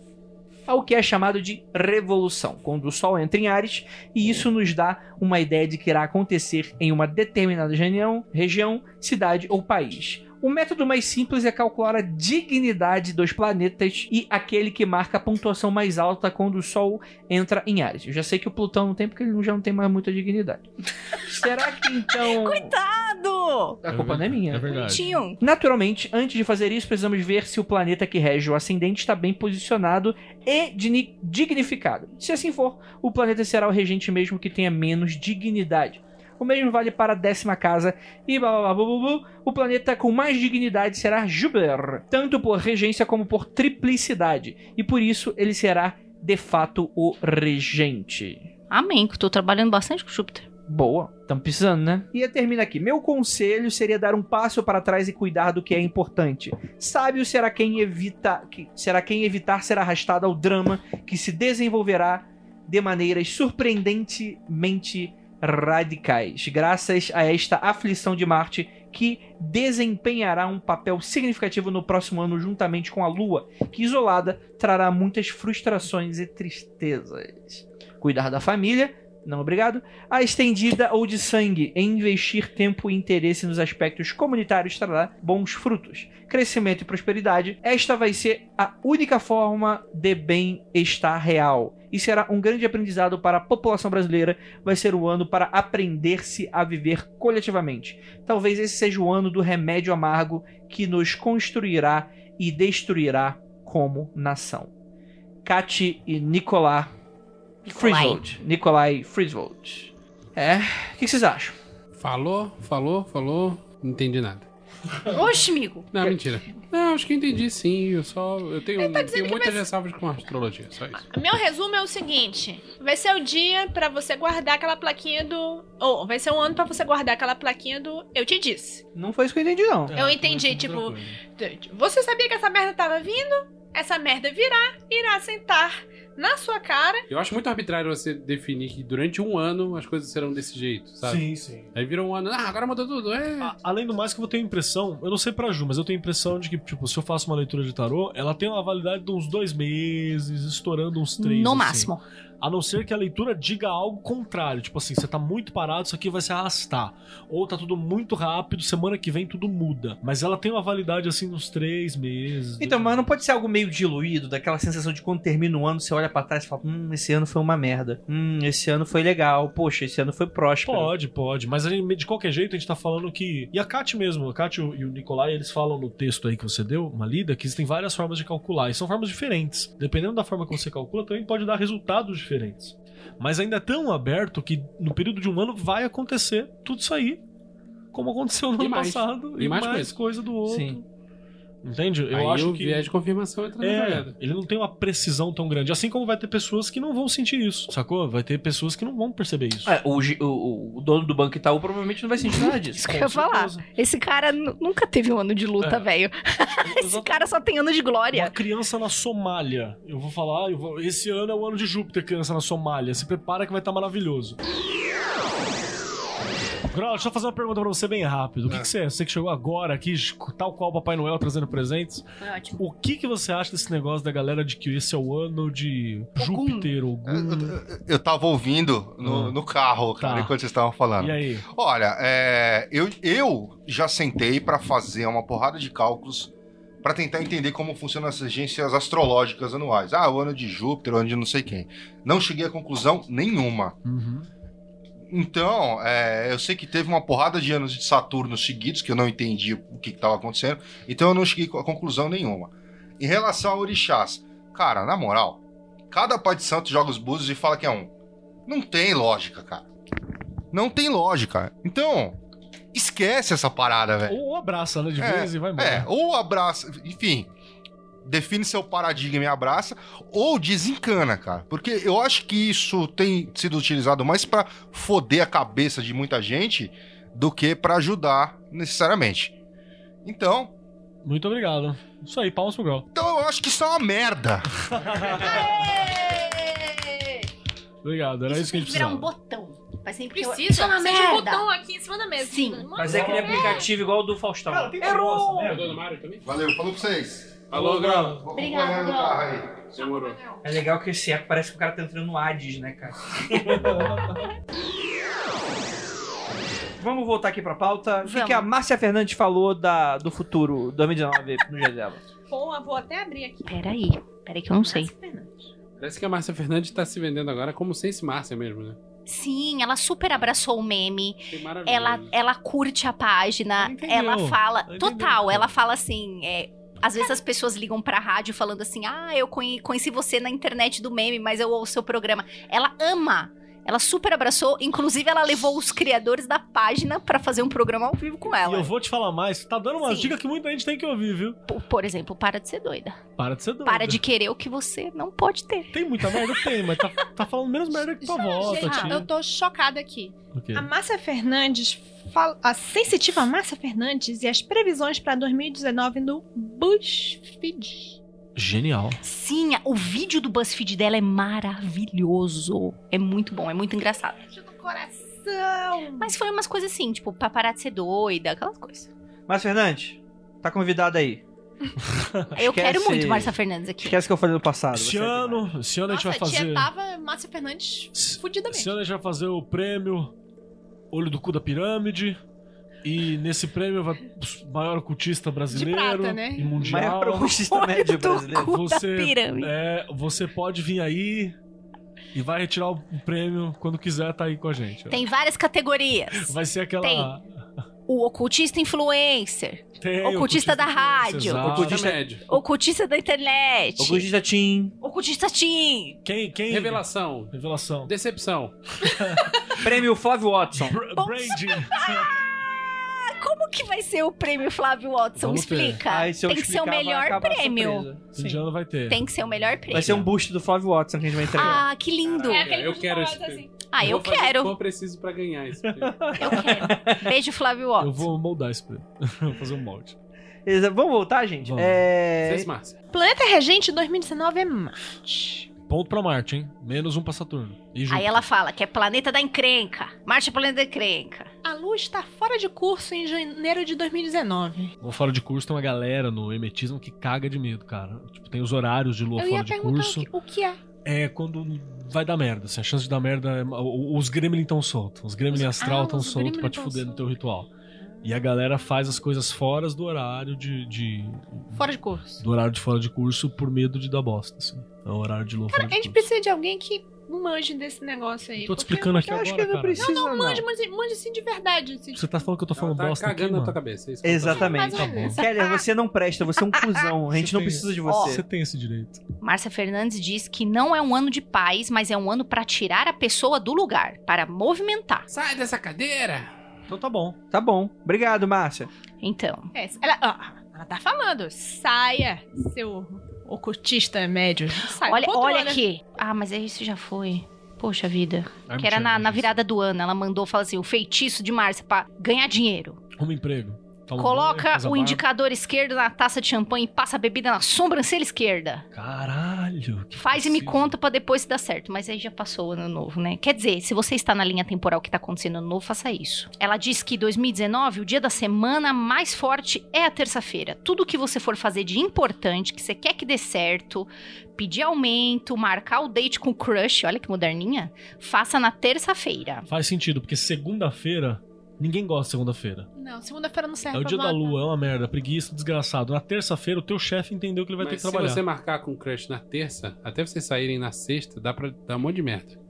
ao que é chamado de revolução, quando o Sol entra em Ares, e isso nos dá uma ideia de que irá acontecer em uma determinada região, região, cidade ou país. O método mais simples é calcular a dignidade dos planetas e aquele que marca a pontuação mais alta quando o Sol entra em Ares. Eu já sei que o Plutão não tem, porque ele já não tem mais muita dignidade. [LAUGHS] Será que então. Coitado! A culpa não é minha. É verdade. Bonitinho. Naturalmente, antes de fazer isso, precisamos ver se o planeta que rege o ascendente está bem posicionado e digni- dignificado. Se assim for, o planeta será o regente mesmo que tenha menos dignidade. O mesmo vale para a décima casa e blá blá blá blá blá, blá. O planeta com mais dignidade será Júpiter, tanto por regência como por triplicidade. E por isso ele será de fato o regente. Amém, que eu tô trabalhando bastante com Júpiter. Boa, estamos precisando, né? E termina aqui. Meu conselho seria dar um passo para trás e cuidar do que é importante. Sábio será quem evita, que, será quem evitar ser arrastado ao drama que se desenvolverá de maneiras surpreendentemente radicais, graças a esta aflição de Marte que desempenhará um papel significativo no próximo ano juntamente com a Lua, que isolada trará muitas frustrações e tristezas. Cuidar da família, não obrigado. A estendida ou de sangue, em investir tempo e interesse nos aspectos comunitários trará bons frutos. Crescimento e prosperidade, esta vai ser a única forma de bem-estar real. E será um grande aprendizado para a população brasileira. Vai ser o ano para aprender-se a viver coletivamente. Talvez esse seja o ano do remédio amargo que nos construirá e destruirá como nação. Kati e Nicolás. Friswold. Nikolai Friswold. É, o que vocês acham? Falou, falou, falou. Não entendi nada. Oxe, amigo. Não, mentira. Não, acho que entendi sim. Eu só. Eu tenho, tá dizendo tenho que muitas vai- ressalvas com a astrologia, só isso. Meu resumo é o seguinte: vai ser o dia pra você guardar aquela plaquinha do. Ou vai ser um ano pra você guardar aquela plaquinha do. Eu te disse. Não foi isso que eu entendi, não. Eu entendi, tipo, Você sabia que essa merda tava vindo? Essa merda virá, irá sentar na sua cara. Eu acho muito arbitrário você definir que durante um ano as coisas serão desse jeito, sabe? Sim, sim. Aí virou um ano, ah, agora mudou tudo. É. A- Além do mais que eu tenho a impressão, eu não sei pra Ju, mas eu tenho a impressão de que, tipo, se eu faço uma leitura de tarô, ela tem uma validade de uns dois meses, estourando uns três. no assim. máximo. A não ser que a leitura diga algo contrário. Tipo assim, você tá muito parado, isso aqui vai se arrastar. Ou tá tudo muito rápido, semana que vem tudo muda. Mas ela tem uma validade assim nos três meses. Então, mas não pode ser algo meio diluído, daquela sensação de quando termina o ano, você olha pra trás e fala: Hum, esse ano foi uma merda. Hum, esse ano foi legal. Poxa, esse ano foi próspero. Pode, pode. Mas gente- de qualquer jeito a gente tá falando que. E a Kat mesmo, a Kat e o e o Nicolai, eles falam no texto aí que você deu, uma lida, que existem várias formas de calcular. E são formas diferentes. Dependendo da forma que você calcula, também pode dar resultados diferentes. Mas ainda é tão aberto que no período de um ano vai acontecer tudo isso aí. Como aconteceu no E ano mais. passado. E E, mais mais, coisa. coisa do outro. Sim. Entende? Eu Aí acho o que. viés de confirmação entra na É, jogada. ele não tem uma precisão tão grande. Assim como vai ter pessoas que não vão sentir isso, sacou? Vai ter pessoas que não vão perceber isso. É, o, o- o dono do banco Itaú provavelmente não vai sentir nada disso. Isso que eu ia falar. Esse cara nu- nunca teve um ano de luta, É. velho. [LAUGHS] Esse cara só tem ano de Uma glória. criança na Somália. Eu vou falar, eu vou- esse ano é o ano de Júpiter, criança na Somália. Se prepara que vai estar maravilhoso. Grau, deixa eu fazer uma pergunta pra você bem rápido. O que, que você é? Você que chegou agora aqui, tal qual o Papai Noel trazendo presentes. Ótimo. O que, que você acha desse negócio da galera de que esse é o ano de Júpiter, Ogum? Eu tava ouvindo no, Hum. no carro, cara, Tá. enquanto vocês estavam falando. E aí? Olha, é, eu, eu já sentei pra fazer uma porrada de cálculos pra tentar entender como funcionam as agências astrológicas anuais. Ah, o ano de Júpiter, o ano de não sei quem. Não cheguei a conclusão nenhuma. Uhum. Então, é, eu sei que teve uma porrada de anos de Saturno seguidos que eu não entendi o que estava acontecendo, então eu não cheguei a conclusão nenhuma. Em relação a orixás, cara, na moral, cada pai de santo joga os búzios e fala que é um. Não tem lógica, cara. Não tem lógica. Então, esquece essa parada, velho. Ou abraça, né, de É, vez e vai embora. É, ou abraça, enfim, define seu paradigma e abraça, ou desencana, cara. Porque eu acho que isso tem sido utilizado mais pra foder a cabeça de muita gente do que pra ajudar necessariamente. Então, Muito obrigado. Isso aí, palmas pro Grau. então eu acho que isso é uma merda. Obrigado, era isso, que a tem gente que virar um precisava. botão. Vai sempre Precisa, Isso é de um merda. botão aqui em cima da mesa. Sim. Fazer aquele aplicativo igual o do Faustão. Errou! Pegou no Mario também? Valeu, falou pra vocês. Alô, Grau. No Grau. Demorou. É legal que esse eco parece que o cara tá entrando no Hades, né, cara? [LAUGHS] Vamos voltar aqui pra pauta. O que, Vamos. que a Márcia Fernandes falou da, do futuro 2019 no Gisela? Pô, vou até abrir aqui. Peraí, peraí que eu não sei. Parece que a Márcia Fernandes tá se vendendo agora como Sense Márcia mesmo, né? Sim, ela super abraçou o meme. Achei maravilhoso. Ela, ela curte a página, Ela entendeu. ela fala. Entendeu, total, ela fala assim. é, às vezes as pessoas ligam pra rádio falando assim: Ah, eu conhe- conheci você na internet do meme, mas eu ouço seu programa. Ela ama. Ela super abraçou. Inclusive, ela levou os criadores da página pra fazer um programa ao vivo com E ela. eu vou te falar mais, tá dando uma Sim. dica que muita gente tem que ouvir, viu? Por, por exemplo, para de ser doida. Para de ser doido. Para de querer o que você não pode ter. Tem muita merda? Tem, mas tá, tá falando menos merda que tua volta, Gente, tia. eu tô chocada aqui. A Márcia Fernandes, fala- a sensitiva Márcia Fernandes e as previsões pra 2019 no BuzzFeed. Genial. Sim, o vídeo do BuzzFeed dela é maravilhoso. É muito bom, é muito engraçado. No coração. Mas foi umas coisas assim, tipo, pra parar de ser doida, aquelas coisas. Márcia Fernandes, tá convidada aí. Eu Esquece- quero muito Márcia Fernandes aqui. Esquece que eu falei no passado. Esse você é demais. ano, esse ano a gente Nossa, vai a tia fazer. tava Márcia Fernandes Esse ano a gente vai fazer o prêmio Olho do Cu da Pirâmide. E nesse prêmio vai o maior ocultista brasileiro prata, né? e mundial. Maior ocultista médio do brasileiro. Você, é, você pode vir aí e vai retirar o prêmio quando quiser tá aí com a gente. ó. Tem várias categorias. Vai ser aquela. Tem. O ocultista influencer, Tem Ocultista da rádio. exato. Ocultista- médio. ocultista da internet, Ocultista Tim. ocultista teen. Quem, quem? Revelação. Revelação. Decepção. [LAUGHS] Prêmio Flávio Watson. Br [LAUGHS] Branding. Como que vai ser o prêmio Flávio Watson? Vamos. Explica. Aí, se eu Tem que ser o explicar, vai melhor acabar a prêmio. surpresa. Sim. vai ter. Tem que ser o melhor prêmio. Vai ser um boost do Flávio Watson que a gente vai entregar. Ah, que lindo. É aquele eu que quero esse assim. Ah, eu Vou fazer o que quero. for preciso pra ganhar esse prêmio. Eu quero. Beijo, Flávio Watson. Eu vou moldar esse prêmio. [LAUGHS] vou fazer um molde. Exa- Vamos voltar, gente? Vamos. É... Márcia. Planeta Regente 2019 é Marte. Ponto pra Marte, hein? Menos um pra Saturno. E Aí ela fala que é planeta da encrenca. Marte é planeta da encrenca. A Lua está fora de curso em janeiro de 2019. Vou fora de curso, tem uma galera no emetismo que caga de medo, cara. Tipo, tem os horários de lua Eu fora ia de curso. o que, o que é. É quando vai dar merda, assim, a chance de dar merda é... Os gremlin estão soltos. Os gremlin Os- astral ah, estão os soltos pra te fuder no soltos. teu ritual. E a galera faz as coisas fora do horário de, de- Fora de curso. do horário de fora de curso por medo de dar bosta, assim. É o horário de lua Cara, a gente precisa de alguém que manje desse negócio aí. Tô te explicando aqui Eu agora, acho que não cara. precisa, não. Manje, manje, manje assim de verdade. Assim. Você tá falando que eu tô Ela falando tá bosta aqui, cagando na mano? tua cabeça. é isso que eu tô Exatamente. Ou menos. Keller, você não presta, você é um [LAUGHS] cuzão. A gente Você não tem- precisa de Ó, você. Você tem esse direito. Márcia Fernandes diz que não é um ano de paz, mas é um ano pra tirar a pessoa do lugar, para movimentar. Sai dessa cadeira! Então tá bom. Tá bom. Obrigado, Márcia. Então, É, ela, ó, ela tá falando. Saia, seu ocultista médio. Sai, olha, olha aqui. Ah, mas esse já foi. Poxa vida. Ai, Que era na, na virada do ano. Ela mandou falar assim: o feitiço de Márcia pra ganhar dinheiro. Arruma emprego. Toma banho, Coloca o barba. indicador esquerdo na taça de champanhe e passa a bebida na sobrancelha esquerda. Caralho. que Faz e me preciso. conta pra depois se dar certo. Mas aí já passou o ano novo, né? Quer dizer, se você está na linha temporal que tá acontecendo no ano novo, faça isso. Ela diz que 2019, o dia da semana mais forte é a terça-feira. Tudo que você for fazer de importante, que você quer que dê certo, pedir aumento, marcar o date com o crush, olha que moderninha, faça na terça-feira. Faz sentido, porque segunda-feira Ninguém gosta de segunda-feira. Não, segunda-feira não serve É o pra dia da lua, é uma merda, preguiça, desgraçado. Na terça-feira, o teu chefe entendeu que ele vai ter Mas que se trabalhar. você marcar com o crush na terça, até vocês saírem na sexta, dá pra dar um monte de merda.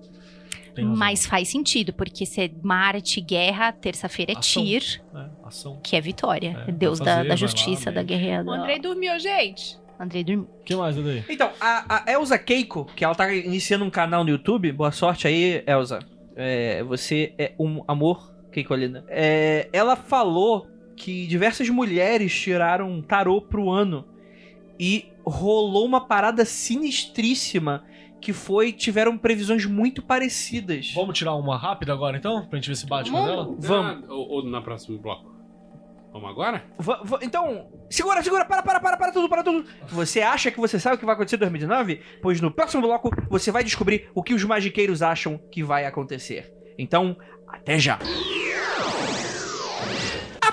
Mas faz sentido, porque se é Marte, guerra, terça-feira é Ação. Tyr, É, ação. que é vitória. É, Deus vai da, fazer, da vai justiça, lá, da guerra. O da- Andrei dormiu, gente. Andrei dormiu. O que mais, Andrei? Então, a, a Elza Keiko, que ela tá iniciando um canal no YouTube, boa sorte aí, Elza. É, você é um amor, Keikolina. É, ela falou que diversas mulheres tiraram tarô pro ano e rolou uma parada sinistríssima que foi tiveram previsões muito parecidas. Vamos tirar uma rápida agora, então? Pra gente ver se bate com ela? Vamos. Ah, ou, ou na próximo bloco. Vamos agora? Va- então, segura, segura, para, para, para, para tudo, para tudo. Você acha que você sabe o que vai acontecer em 2019? Pois no próximo bloco você vai descobrir o que os magiqueiros acham que vai acontecer. Então, até já.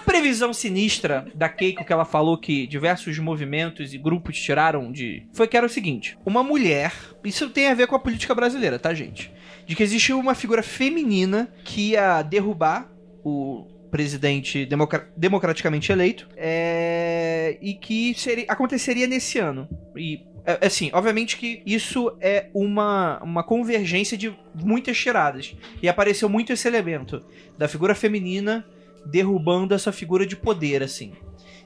Previsão sinistra da Keiko que ela falou que diversos movimentos e grupos tiraram de. Foi que era o seguinte: uma mulher. Isso tem a ver com a política brasileira, tá, gente? De que existiu uma figura feminina que ia derrubar o presidente democra- democraticamente eleito é, e que seria, aconteceria nesse ano. E é, assim, obviamente que isso é uma, uma convergência de muitas tiradas. E apareceu muito esse elemento da figura feminina derrubando essa figura de poder, assim.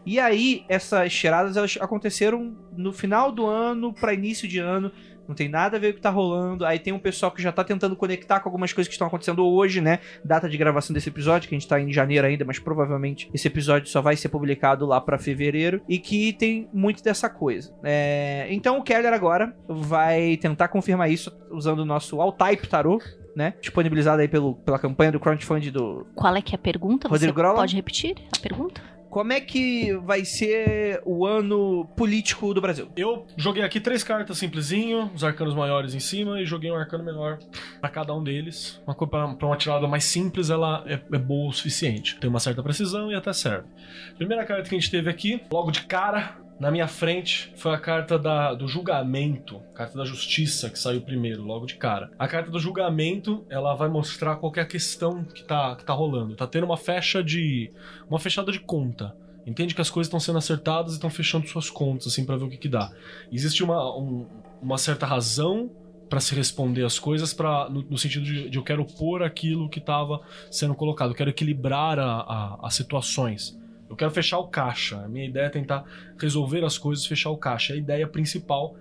E aí, essas tiradas elas aconteceram no final do ano para início de ano. Não tem nada a ver com o que tá rolando. Aí tem um pessoal que já tá tentando conectar com algumas coisas que estão acontecendo hoje, né? Data de gravação desse episódio, que a gente tá em janeiro ainda, mas provavelmente esse episódio só vai ser publicado lá pra fevereiro. E que tem muito dessa coisa. É, Então o Keller agora vai tentar confirmar isso usando o nosso All-Type Tarot, né? Disponibilizado aí pelo, pela campanha do crowdfunding do Qual é que é a pergunta? Rodrigo Você Grola? pode repetir a pergunta? Como é que vai ser o ano político do Brasil? Eu joguei aqui três cartas simplesinho, os arcanos maiores em cima e joguei um arcano menor pra cada um deles. Uma coisa pra, pra uma tirada mais simples, ela é, é boa o suficiente. Tem uma certa precisão e até serve. Primeira carta que a gente teve aqui, logo de cara, na minha frente, foi a carta da, do julgamento, carta da justiça que saiu primeiro, logo de cara. A carta do julgamento, ela vai mostrar qualquer questão que tá, que tá rolando. Tá tendo uma fecha de. uma fechada de conta. Entende que as coisas estão sendo acertadas e estão fechando suas contas, assim, pra ver o que que dá. Existe uma, um- uma certa razão pra se responder as coisas para no, no sentido de, de eu quero pôr aquilo que estava sendo colocado, eu quero equilibrar a- a- as situações. Eu quero fechar o caixa. A minha ideia é tentar resolver as coisas, fechar o caixa. É a ideia principal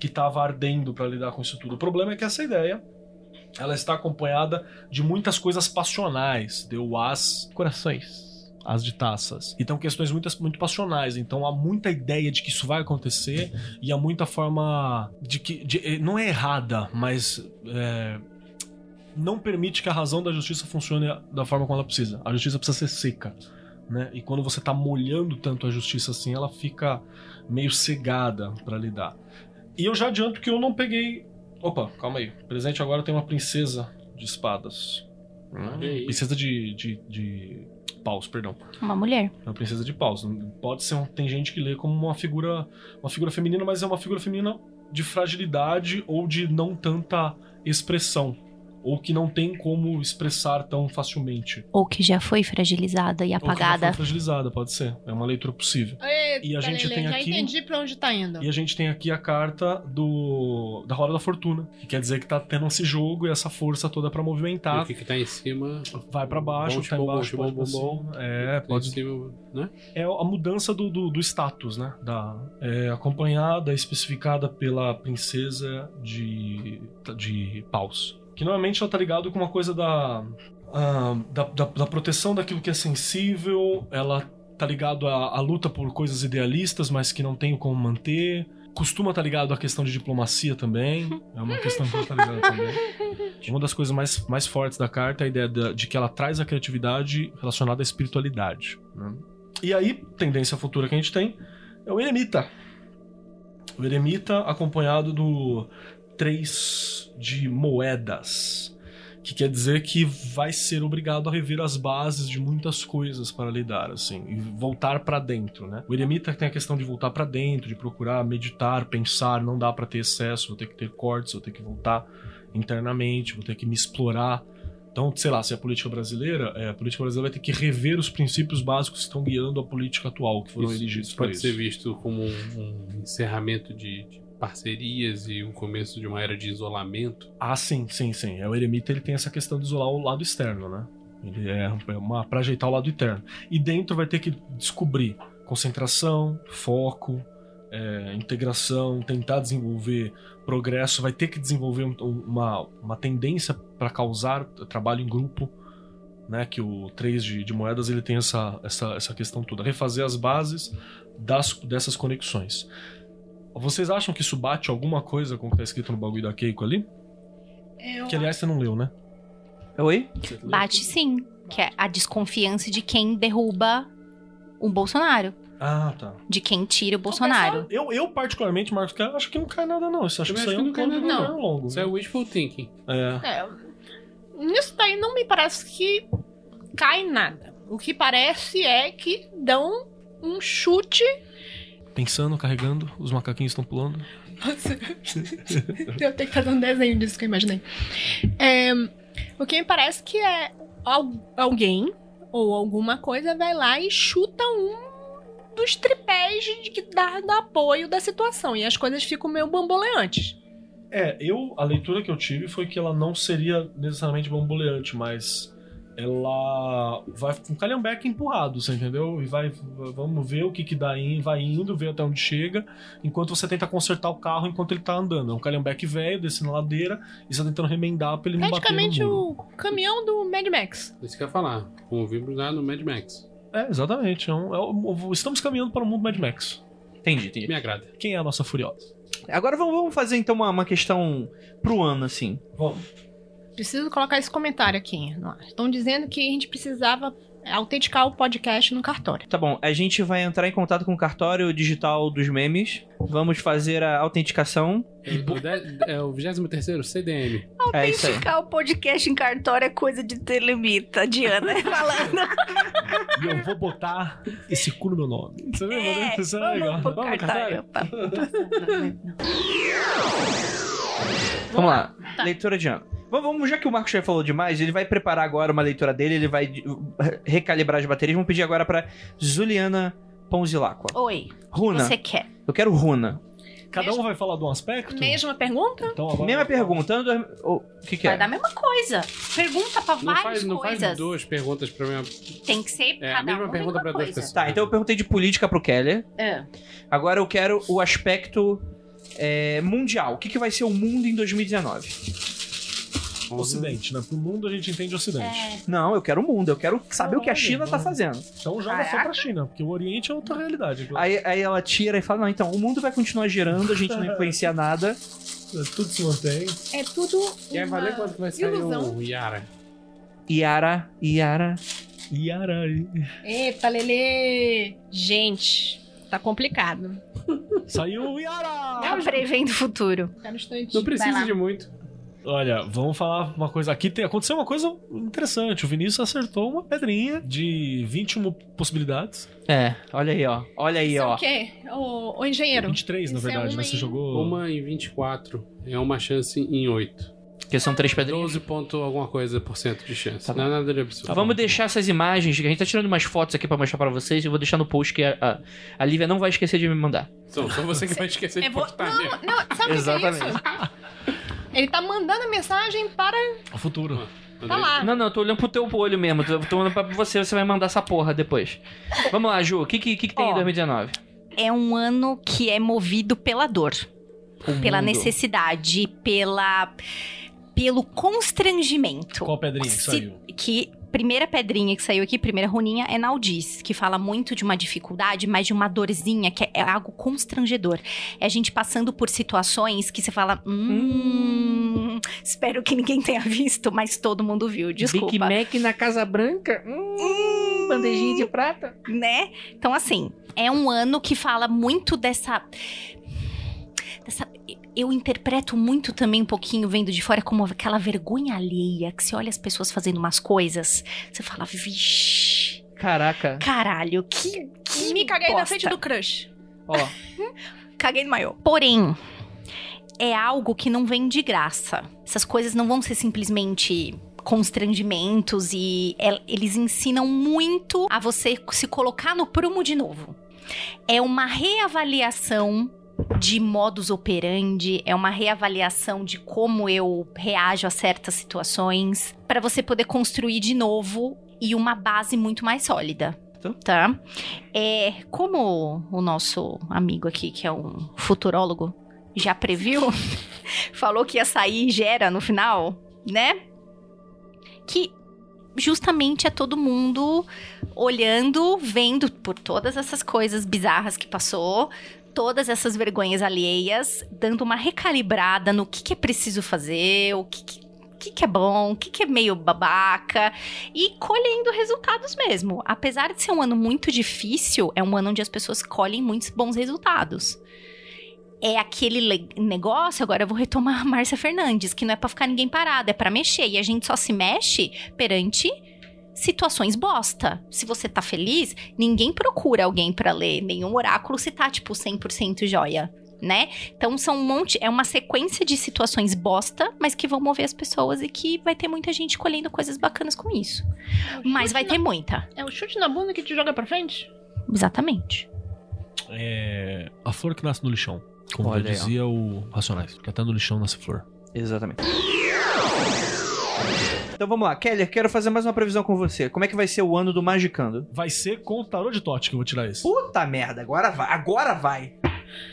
que estava ardendo para lidar com isso tudo. O problema é que essa ideia ela está acompanhada de muitas coisas passionais. Deu as corações. As de taças. Então, questões muito, muito passionais. Então, há muita ideia de que isso vai acontecer [LAUGHS] e há muita forma de que. de- eh, não é errada, mas. é, não permite que a razão da justiça funcione da forma como ela precisa. A justiça precisa ser seca. Né? E quando você tá molhando tanto a justiça assim, ela fica meio cegada pra lidar. E eu já adianto que eu não peguei. Opa, calma aí. Presente agora tem uma princesa de espadas. Princesa de, de, de paus, perdão. Uma mulher. É uma princesa de paus. Pode ser. um- Tem gente que lê como uma figura. Uma figura feminina, mas é uma figura feminina de fragilidade ou de não tanta expressão. Ou que não tem como expressar tão facilmente. Ou que já foi fragilizada e Ou que já apagada. foi fragilizada, pode ser. É uma leitura possível. Eita, E a gente tem já aqui- entendi pra onde tá indo. E a gente tem aqui a carta do da Roda da Fortuna, que quer dizer que tá tendo esse jogo e essa força toda pra E movimentar. o que, que tá em cima? Vai pra baixo, Bom, tá bom, embaixo, bom, pode bom, pra bom. cima. É, Tá pode cima, né? é a mudança do, do, do status, né? Da, é, acompanhada, especificada pela princesa de, de Paus. Que normalmente ela tá ligado com uma coisa da, ah, da, da, da proteção daquilo que é sensível, ela tá ligado à, à luta por coisas idealistas, mas que não tem como manter. Costuma estar ligado à questão de diplomacia também. É uma questão que tá ligada também. [LAUGHS] Uma das coisas mais, mais fortes da carta é a ideia da- de que ela traz a criatividade relacionada à espiritualidade. né? E aí, tendência futura que a gente tem é o Eremita. O Eremita acompanhado do 3 de moedas. Que quer dizer que vai ser obrigado a rever as bases de muitas coisas para lidar, assim, e voltar para dentro, né? O eremita tem a questão de voltar para dentro, de procurar meditar, pensar, não dá para ter excesso, vou ter que ter cortes, vou ter que voltar internamente, vou ter que me explorar Então, sei lá, se é a política brasileira, é, a política brasileira vai ter que rever os princípios básicos que estão guiando a política atual, que foram Isso, elegidos isso pode isso. ser visto como um, um encerramento de, de parcerias e um começo de uma era de isolamento. Ah, sim, sim, sim. É, O eremita ele tem essa questão de isolar o lado externo, né? Ele é é uma para ajeitar o lado interno. E dentro vai ter que descobrir concentração, foco, é, integração, tentar desenvolver progresso, vai ter que desenvolver um- um- uma, uma tendência para causar trabalho em grupo, né? Que o 3 de, de moedas ele tem essa, essa, essa questão toda. Refazer as bases das, dessas conexões. Vocês acham que isso bate alguma coisa com o que tá escrito no bagulho da Keiko ali? Eu- Que aliás você não leu, né? Oi? Bate sim, que é a desconfiança de quem derruba o Bolsonaro, Ah, tá. de quem tira o Bolsonaro. Eu, eu particularmente, Marcos, acho que não cai nada, não. Isso acho que isso aí é um não nada, governo longo. Isso é wishful thinking. É. É, nisso daí não me parece que cai nada. O que parece é que dão um chute. Pensando, carregando, os macaquinhos estão pulando. [LAUGHS] Eu tenho que fazer um desenho disso que eu imaginei. É, o que me parece que é al- alguém ou alguma coisa vai lá e chuta um dos tripés de que dá, dá apoio da situação. E as coisas ficam meio bamboleantes. É, eu, a leitura que eu tive foi que ela não seria necessariamente bamboleante, mas ela vai com o calhambeque empurrado, você entendeu? E vai, vamos ver o que que dá aí, vai indo, ver até onde chega, enquanto você tenta consertar o carro enquanto ele tá andando. É um calhambeque velho, descendo a ladeira, e você tá tentando remendar pra ele não bater Praticamente o caminhão do Mad Max. Isso que eu ia falar. Com o vibro lá no Mad Max. É, exatamente. É um- é um- estamos caminhando para o mundo Mad Max. Entendi, entendi. Me agrada. Quem é a nossa Furiosa? Agora vamos, vamos fazer então uma, uma questão pro ano, assim. Vamos. Preciso colocar esse comentário aqui no ar. Estão dizendo que a gente precisava autenticar o podcast no cartório. Tá bom, a gente vai entrar em contato com o cartório digital dos memes. Vamos fazer a autenticação. É o, de- é o 23 CDM. É isso aí. Autenticar o podcast em cartório é coisa de telemita, Diana falando. E [LAUGHS] eu vou botar esse cu no meu nome. Você lembra, né? É, Isso é legal. vamos pro Vamos, cartório. [LAUGHS] Vamos lá. Leitura de ano. Vamos, já que o Marcos já falou demais, ele vai preparar agora uma leitura dele, ele vai recalibrar as baterias. Vamos pedir agora pra Juliana Ponzilacqua. Oi, Runa. você quer? Eu quero Runa. Cada um vai falar de um aspecto? Mesma pergunta? Então, agora- Mesma pergunta. O que, que Vai é? dar a mesma coisa. Pergunta pra Não várias faz, não faz coisas. duas perguntas pra mim. Tem que ser É, a cada mesma um pergunta uma pra duas pessoas. Tá, então eu perguntei de política pro Keller. É. Agora eu quero o aspecto é, mundial. O que, que vai ser o mundo em 2019? Ocidente, né? Pro mundo a gente entende Ocidente. É. Não, eu quero o mundo. Eu quero saber o que a China tá mano. fazendo. Então joga só Caraca. pra China, porque o Oriente é outra realidade. Aí, aí ela tira e fala: Não, então, o mundo vai continuar girando, a gente não influencia [LAUGHS] nada. Tudo se mantém. É tudo. Quer uma valer quanto vai sair ilusão. o Yara? Iara, Iara. Yara. Eita, Lele! Gente, tá complicado. Saiu o Yara! Tá prevendo o futuro. Fica no instante. Não precisa de muito. Olha, vamos falar uma coisa. Aqui tem, aconteceu uma coisa interessante. O Vinícius acertou uma pedrinha de 21 possibilidades. É, olha aí, ó. Olha aí, Isso é ó. o quê? O, o engenheiro. 23, na Isso é verdade, uma né? Você em- jogou. Uma em 24 é uma chance em 8. Porque são três pedrinhas. 12 ponto alguma coisa por cento de chance. Tá não é nada de absurdo. Vamos deixar essas imagens. A gente tá tirando umas fotos aqui pra mostrar pra vocês. Eu vou deixar no post que a, a, a Lívia não vai esquecer de me mandar. Só, só você que vai esquecer de postar Não, não, sabe o que é Exatamente. isso? Ele tá mandando a mensagem para. O futuro. Tá lá. Não, não, eu tô olhando pro teu olho mesmo. Tô, tô olhando pra você, você vai mandar essa porra depois. Vamos lá, Ju. O que, que, que, que tem em Ó. 2019? É um ano que é movido pela dor, O pela mundo. necessidade, pela pelo constrangimento. Qual pedrinha que saiu? que primeira pedrinha que saiu aqui, primeira runinha, é Naldiz, que fala muito de uma dificuldade, mas de uma dorzinha, que é, algo constrangedor. É a gente passando por situações que você fala, hum, espero que ninguém tenha visto, mas todo mundo viu, desculpa. Big Mac na Casa Branca. Hum, bandejinha de prata. né? Então, assim, é um ano que fala muito dessa. dessa eu interpreto muito também um pouquinho vendo de fora como aquela vergonha alheia que você olha as pessoas fazendo umas coisas, você fala, vixe, Caraca. caralho, que. que Me caguei na bosta." frente do crush. Ó, [LAUGHS] Caguei no maior. Porém, é algo que não vem de graça. Essas coisas não vão ser simplesmente constrangimentos e el- eles ensinam muito a você se colocar no prumo de novo. É uma reavaliação de modus operandi, é uma reavaliação de como eu reajo a certas situações para você poder construir de novo e uma base muito mais sólida. Tá. Tá? É, como o nosso amigo aqui, que é um futurólogo, já previu, [LAUGHS] falou que ia sair gera no final, né? Que justamente é todo mundo olhando, vendo por todas essas coisas bizarras que passou, todas essas vergonhas alheias, dando uma recalibrada no que, que é preciso fazer, o que, que, que que é bom, o que, que é meio babaca, e colhendo resultados mesmo. Apesar de ser um ano muito difícil, é um ano onde as pessoas colhem muitos bons resultados. É aquele le- negócio, agora eu vou retomar a Márcia Fernandes, que não é pra ficar ninguém parado, é pra mexer. E a gente só se mexe perante situações bosta. Se você tá feliz, ninguém procura alguém pra ler nenhum oráculo se tá, tipo, 100% joia, né? Então são um monte, é uma sequência de situações bosta, mas que vão mover as pessoas e que vai ter muita gente colhendo coisas bacanas com isso. Mas vai ter muita. É o chute na bunda que te joga pra frente? Exatamente. É. A flor que nasce no lixão. Como Olha já aí, dizia o Racionais. Que até no lixão nasce flor. Exatamente. Então vamos lá, Keller, quero fazer mais uma previsão com você. Como é que vai ser o ano do Magicando? Vai ser com o tarô de Tote que eu vou tirar esse. Puta merda, agora vai, agora vai.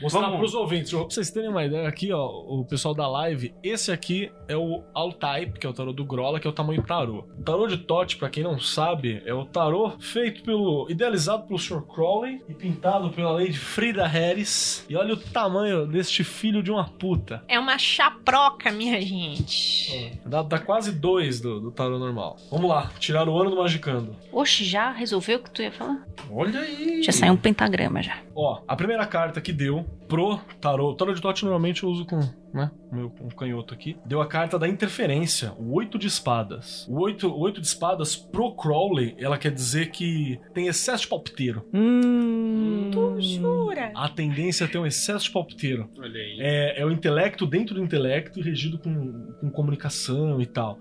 Mostrar Vamos. pros ouvintes. Pra vocês terem uma ideia aqui, ó, o pessoal da live, esse aqui é o All-Type, que é o tarô do Grola, que é o tamanho tarô. O tarô de Tote, pra quem não sabe, é o tarô feito pelo. idealizado pelo Sr. Crowley e pintado pela Lady Frida Harris. E olha o tamanho deste filho de uma puta. É uma chaproca, minha gente. Dá, dá quase dois do, do tarô normal. Vamos lá, tirar o ano do Magicando. Oxe, já resolveu o que tu ia falar? Olha aí! Já saiu um pentagrama já. Ó, a primeira carta que deu pro tarô. O tarô de Tote normalmente eu uso com, né? o Meu com canhoto aqui. Deu a carta da interferência, o oito de espadas. O oito, o oito de espadas pro Crowley, ela quer dizer que tem excesso de palpiteiro. Hum. Tu jura? A tendência é ter um excesso de palpiteiro. Olha aí. É, é o intelecto dentro do intelecto e regido com, com comunicação e tal.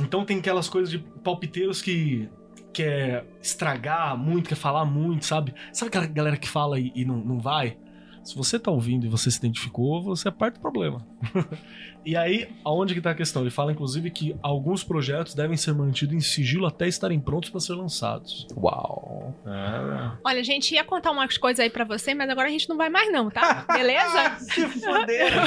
Então tem aquelas coisas de palpiteiros que quer estragar muito, quer falar muito, sabe? Sabe aquela galera que fala e, e não, não vai? Se você tá ouvindo e você se identificou, você é parte do problema. [LAUGHS] e aí, aonde que tá a questão? Ele fala, inclusive, que alguns projetos devem ser mantidos em sigilo até estarem prontos para ser lançados. Uau. É. Olha, a gente ia contar umas coisas aí pra você, mas agora a gente não vai mais não, tá? [LAUGHS] Beleza? Se fuderam.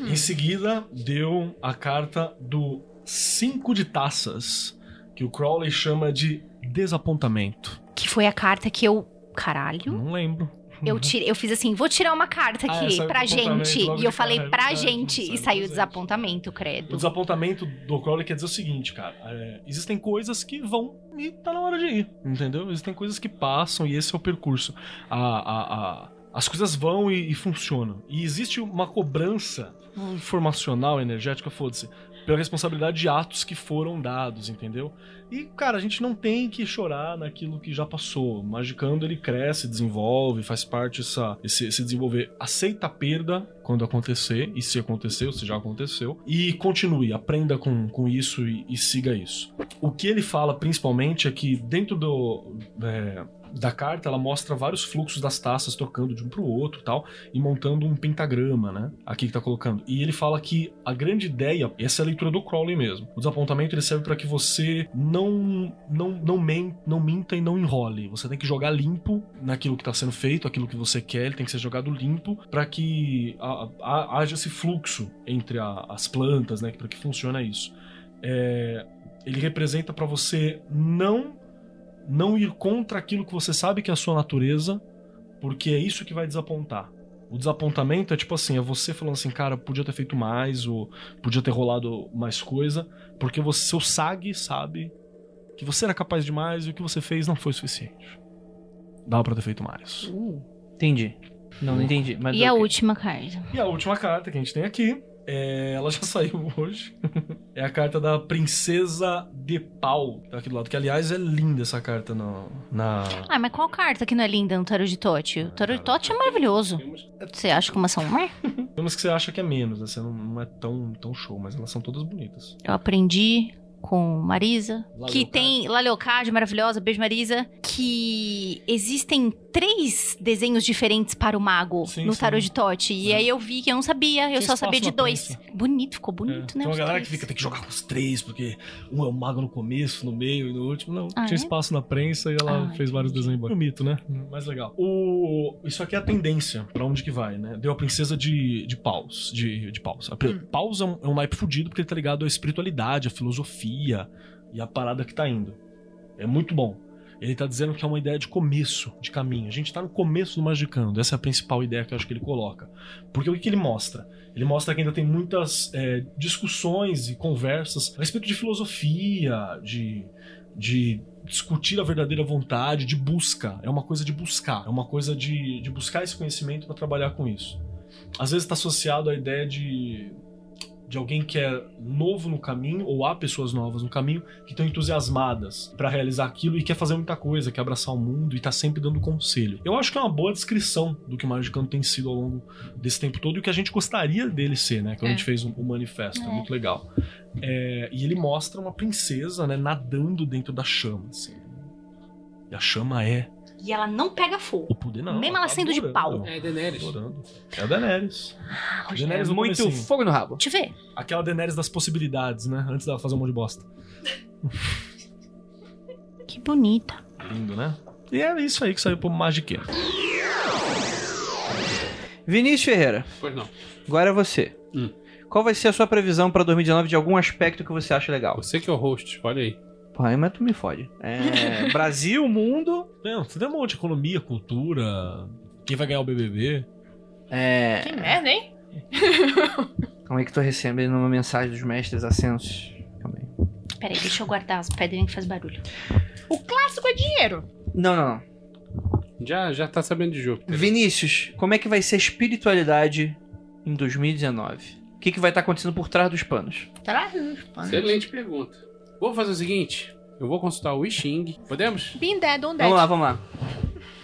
[LAUGHS] Em seguida, deu a carta do cinco de taças, que o Crowley chama de desapontamento. Que foi a carta que eu. Caralho. Não lembro. Eu, tirei, eu fiz assim, vou tirar uma carta Ah, aqui saiu pra desapontamento gente. E eu falei cara, é pra gente. saiu E saiu pra gente. desapontamento, O credo. desapontamento do Crowley quer dizer o seguinte, cara. é, existem coisas que vão e tá na hora de ir, entendeu? Existem coisas que passam e esse é o percurso. A, a, a- as coisas vão e, e funcionam. E existe uma cobrança informacional, energética, foda-se, pela responsabilidade de atos que foram dados, entendeu? E, cara, a gente não tem que chorar naquilo que já passou. Magicando, ele cresce, desenvolve, faz parte essa, esse, esse desenvolver. Aceita a perda quando acontecer, e se aconteceu, se já aconteceu, e continue, aprenda com, com isso e, e siga isso. O que ele fala, principalmente, é que dentro do... é, da carta, ela mostra vários fluxos das taças trocando de um pro outro e tal, e montando um pentagrama, né? Aqui que tá colocando. E ele fala que a grande ideia, essa é a leitura do Crowley mesmo. O desapontamento ele serve para que você não não não, men, não minta e não enrole. Você tem que jogar limpo naquilo que tá sendo feito, aquilo que você quer, ele tem que ser jogado limpo para que a- a- haja esse fluxo entre a- as plantas, né? Para que funcione isso. É, ele representa para você não não ir contra aquilo que você sabe que é a sua natureza, porque é isso que vai desapontar. O desapontamento é tipo assim, é você falando assim, cara, podia ter feito mais, ou podia ter rolado mais coisa, porque você, seu SAG sabe que você era capaz de mais e o que você fez não foi suficiente. Dava pra ter feito mais. Entendi. Não, não entendi. Mas E a ok. última carta? E a última carta que a gente tem aqui, é, ela já [LAUGHS] saiu hoje. é a carta da Princesa de Pau. Tá aqui do lado. Que, aliás, é linda essa carta no, na. Ah, mas qual carta que não é linda no tarot de Tote? O tarot de Tote é maravilhoso. Você acha que uma são uma? [LAUGHS] Tem umas que você acha que é menos, né? Você não, não é tão, tão show, mas elas são todas bonitas. Eu aprendi com Marisa, que tem La Leocádio, maravilhosa, beijo Marisa, que existem três desenhos diferentes para o mago Sim, no tarot de Tote. E É. aí eu vi que eu não sabia, eu só sabia de dois. prensa. Bonito, ficou É, bonito, né? Tem uma galera três. que fica, tem que jogar com os três, porque um é o mago no começo, no meio e no último. Não, Ah, tinha é? espaço na prensa e ela Ah, fez vários desenhos bons. Bonito, né? Mais legal. O... Isso aqui é a tendência, pra onde que vai, né? Deu a princesa de, de paus. De, de paus. A pri- Paus é um, é um naipe fudido porque ele tá ligado à espiritualidade, à filosofia e à parada que tá indo. É muito bom. Ele tá dizendo que é uma ideia de começo, de caminho. A gente tá no começo do Magicando. Essa é a principal ideia que eu acho que ele coloca. Porque o que, que ele mostra? Ele mostra que ainda tem muitas é, discussões e conversas a respeito de filosofia, de, de discutir a verdadeira vontade, de busca. É uma coisa de buscar. É uma coisa de, de buscar esse conhecimento para trabalhar com isso. Às vezes está associado à ideia de, de alguém que é novo no caminho, ou há pessoas novas no caminho, que estão entusiasmadas para realizar aquilo e quer fazer muita coisa, quer abraçar o mundo e tá sempre dando conselho. Eu acho que é uma boa descrição do que o Magicano tem sido ao longo desse tempo todo e o que a gente gostaria dele ser, né? Quando a É. gente fez o, o manifesto, é. É. muito legal. É, e ele mostra uma princesa, né, nadando dentro da chama, assim. E a chama é E ela não pega fogo. o poder não. Mesmo ela tá sendo de pau. É, Daenerys. adorando. É a Daenerys. É Daenerys no muito comecinho. fogo no rabo. Deixa eu ver. Aquela Daenerys das possibilidades, né? Antes dela fazer um monte de bosta. Que bonita. Lindo, né? E é isso aí que saiu pro Magiqueiro. Vinícius Ferreira, Pois não. agora é você. Hum. Qual vai ser a sua previsão pra 2019 de algum aspecto que você acha legal? Você que é o host, olha aí. Pô, aí mas tu me fode. É, [LAUGHS] Brasil, mundo. Não, você tem um monte de economia, cultura. Quem vai ganhar o BBB? É. Que merda, hein? [LAUGHS] Calma aí que tô recebendo uma mensagem dos mestres ascensos. Calma aí. Peraí, deixa eu guardar as pedrinhas que faz barulho. O clássico é dinheiro. Não, não, não. Já, já tá sabendo de Júpiter. Vinícius, como é que vai ser a espiritualidade em 2019? O que, que vai estar acontecendo por trás dos panos? Traz os panos. Excelente pergunta. Vou fazer o seguinte: eu vou consultar o I Ching. Podemos? Been dead on dead. Vamos lá, vamos lá.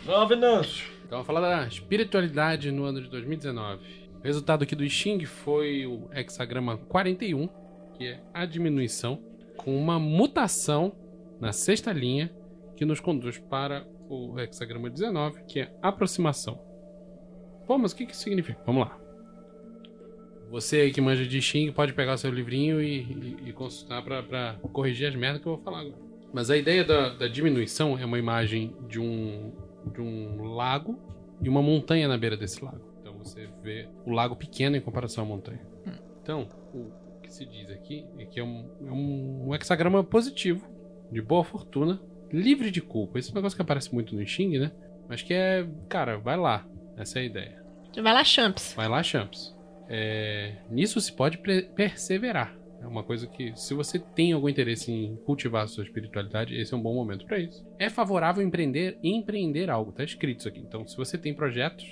Não, Venâncio. Então, vamos falar da espiritualidade no ano de 2019. O resultado aqui do I Ching foi o hexagrama 41, que é a diminuição, com uma mutação na sexta linha, que nos conduz para o hexagrama 19, que é aproximação. Pô, mas o que que isso significa? Vamos lá. Você aí que manja de Xing pode pegar o seu livrinho e, e- e consultar pra- pra corrigir as merdas que eu vou falar agora. Mas a ideia da, da diminuição é uma imagem de um, de um lago e uma montanha na beira desse lago. Então você vê o lago pequeno em comparação à montanha. Então, o que se diz aqui é que é um, é um, um hexagrama positivo, de boa fortuna, livre de culpa. Esse é um negócio que aparece muito no Xing, né? Mas que é, cara, vai lá. Essa é a ideia. Vai lá, Champs. Vai lá, Champs. É, nisso se pode perseverar. É uma coisa que, se você tem algum interesse em cultivar a sua espiritualidade, esse é um bom momento para isso. É favorável empreender empreender algo, tá escrito isso aqui. Então, se você tem projetos,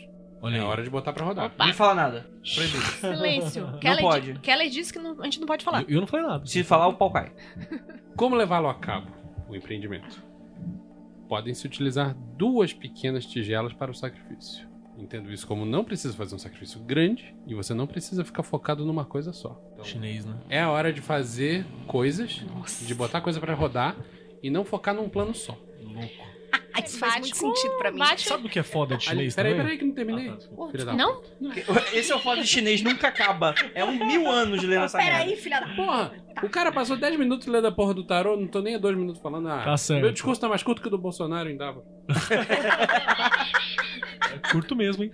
Olha é aí. hora de botar para rodar. [LAUGHS] Não fala nada. Silêncio. Kelly, pode. di- Kelly disse que não- a gente não pode falar. Eu, eu não falei nada. Se falar, o pau cai. [LAUGHS] Como levá-lo a cabo, o empreendimento? Podem se utilizar duas pequenas tigelas para o sacrifício. Entendo isso como não precisa fazer um sacrifício grande e você não precisa ficar focado numa coisa só. Então, Chinês, né? é a hora de fazer coisas, de botar coisa para rodar e não focar num plano só. Louco. Ah, isso faz muito sentido pra mim. bate- Sabe o que é foda de chinês peraí, também? peraí que não terminei. Ah, tá, filha da Não? Esse é o foda de chinês, nunca acaba. É um mil anos lendo essa merda. Peraí, filha da Porra, o cara passou 10 minutos lendo a porra do tarô, não tô nem a 2 minutos falando. Ah, Tá certo. meu discurso tá mais curto que o do Bolsonaro em Davos. É curto mesmo, hein?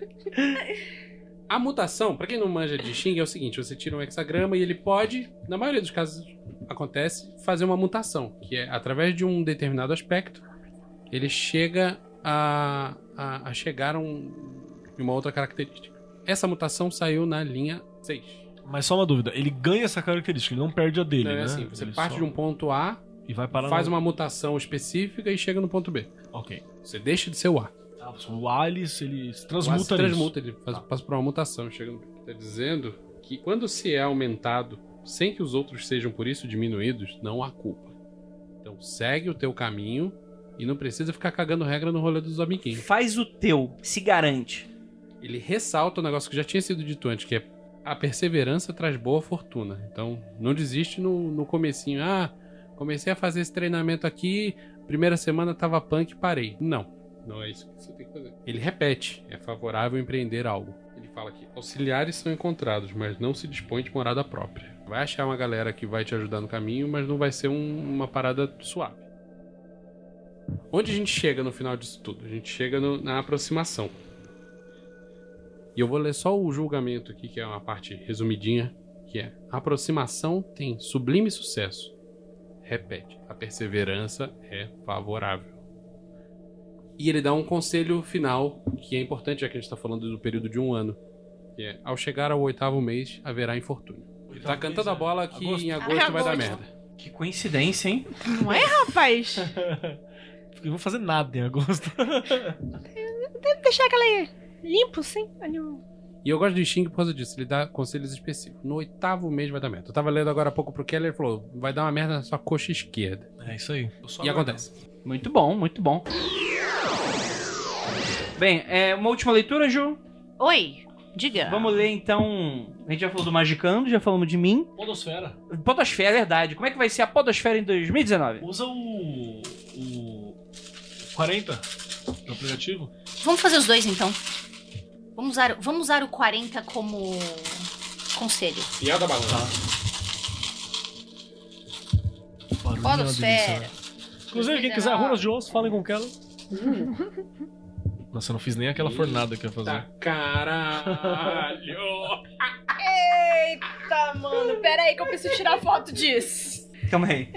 A mutação, pra quem não manja de Xing, é o seguinte: você tira um hexagrama e ele pode, na maioria dos casos acontece, fazer uma mutação, que é através de um determinado aspecto, ele chega a, a, a chegar a um, em uma outra característica. Essa mutação saiu na linha 6. Mas só uma dúvida, ele ganha essa característica, ele não perde a dele, Então é né? assim: você Ele parte só- de um ponto A, E vai parar faz no... uma mutação específica e chega no ponto B. Ok. Você deixa de ser o A. Ah, o Alice, ele se O transmuta se transmuta, ele faz- Tá. passa por uma mutação, chega no Está dizendo que quando se é aumentado sem que os outros sejam por isso diminuídos, não há culpa. Então segue o teu caminho e não precisa ficar cagando regra no rolê dos amiguinhos. Faz o teu, se garante. Ele ressalta o negócio que já tinha sido dito antes, que é a perseverança traz boa fortuna. Então, não desiste no, no comecinho. Ah, comecei a fazer esse treinamento aqui, primeira semana tava punk e parei. Não, não é isso que você tem que fazer. Ele repete, é favorável empreender algo. Ele fala aqui, auxiliares são encontrados, mas não se dispõe de morada própria. Vai achar uma galera que vai te ajudar no caminho, mas não vai ser um- uma parada suave. Onde a gente chega no final disso tudo? A gente chega no- na aproximação. E eu vou ler só o julgamento aqui, que é uma parte resumidinha, que é: aproximação tem sublime sucesso. Repete, a perseverança é favorável. E ele dá um conselho final, que é importante, já que a gente está falando do período de um ano. Que é, ao chegar ao oitavo mês, haverá infortúnio. Ele tá cantando a bola que Agosto. em agosto vai dar Agosto. merda. Que coincidência, hein? Não é, rapaz? [LAUGHS] Eu não vou fazer nada em agosto. [LAUGHS] Deve deixar aquela limpo, sim. E eu gosto do Xing por causa disso, ele dá conselhos específicos. No oitavo mês vai dar merda. Eu tava lendo agora há pouco pro Keller, ele falou, vai dar uma merda na sua coxa esquerda. É isso aí. E acontece. Muito bom, muito bom. Bem, é, uma última leitura, Ju. Oi, diga. Vamos ler então. A gente já falou do Magicando, já falamos de mim. Podosfera. Podosfera, é verdade. Como é que vai ser a Podosfera em 2019? Usa o. o. 40 do aplicativo. Vamos fazer os dois então. Vamos usar, vamos usar o 40 como conselho. E a da balança. Barulho Podosfera. é? Inclusive, quem quiser runas de osso, falem com o Keller. [LAUGHS] Nossa, eu não fiz nem aquela fornada que eu ia fazer. Caralho! Eita, mano. Pera aí que eu preciso tirar foto disso. Calma aí.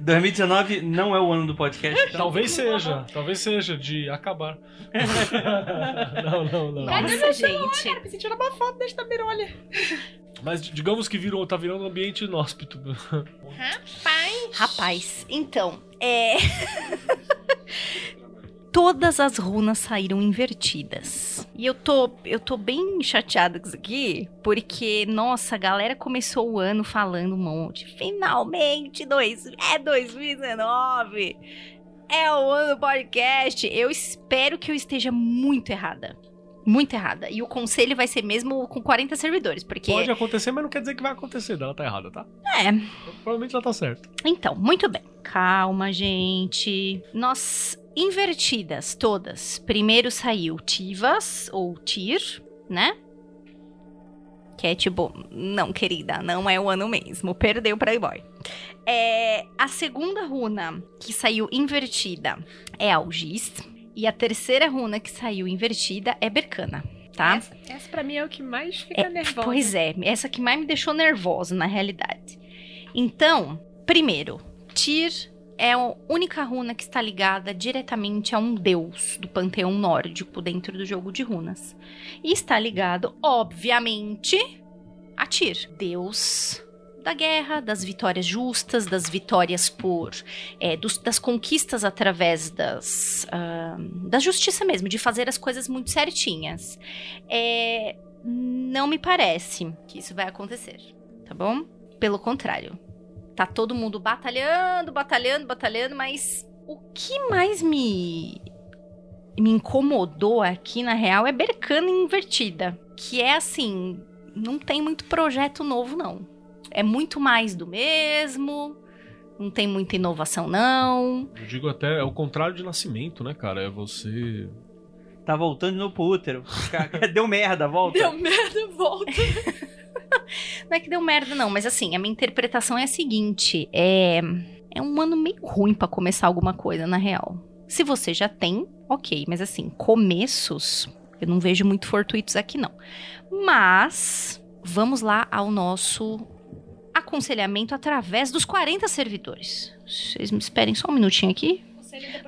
2019 não é o ano do podcast. Então... Talvez seja, talvez seja de acabar. [LAUGHS] não, não, não. Nossa, gente. Cara, preciso tirar uma foto desta birolha. Mas digamos que virou, tá virando um ambiente inóspito. Rapaz. Rapaz, então, é. [LAUGHS] Todas as runas saíram invertidas. E eu tô, eu tô bem chateada com isso aqui, porque, nossa, a galera começou o ano falando um monte. Finalmente, dois, é 2019. É o ano do podcast. Eu espero que eu esteja muito errada. Muito errada. E o conselho vai ser mesmo com 40 servidores, porque. Pode acontecer, mas não quer dizer que vai acontecer. Ela tá errada, tá? É, Provavelmente ela tá certa. Então, muito bem. Calma, gente. Nós invertidas todas. Primeiro saiu Tivas ou Tir, né? Que é tipo, não, querida, não é o ano mesmo. Perdeu pra Playboy. É, a segunda runa que saiu invertida é Algis. E a terceira runa que saiu invertida é Bercana, tá? Essa, essa pra mim é o que mais fica nervosa. Pois é, essa que mais me deixou nervosa, na realidade. Então, primeiro, Tyr é a única runa que está ligada diretamente a um deus do panteão nórdico dentro do jogo de runas. E está ligado, obviamente, a Tyr, deus da guerra, das vitórias justas, das vitórias por. é, dos- das conquistas através das. ah, da justiça mesmo, de fazer as coisas muito certinhas. É, não me parece que isso vai acontecer, tá bom? Pelo contrário. Tá todo mundo batalhando, batalhando, batalhando, mas o que mais me me incomodou aqui na real é Bercana invertida, que é assim, não tem muito projeto novo não. É muito mais do mesmo, não tem muita inovação não. Eu digo até, é o contrário de nascimento, né, cara? É você. Tá voltando de novo pro útero. [LAUGHS] Deu merda, volta. Deu merda, volta. Não é que deu merda, não, mas assim, a minha interpretação é a seguinte: é, é um ano meio ruim pra começar alguma coisa, na real. Se você já tem, ok, mas assim, começos, eu não vejo muito fortuitos aqui, não. Mas, vamos lá ao nosso aconselhamento através dos 40 servidores. Vocês me esperem só um minutinho aqui.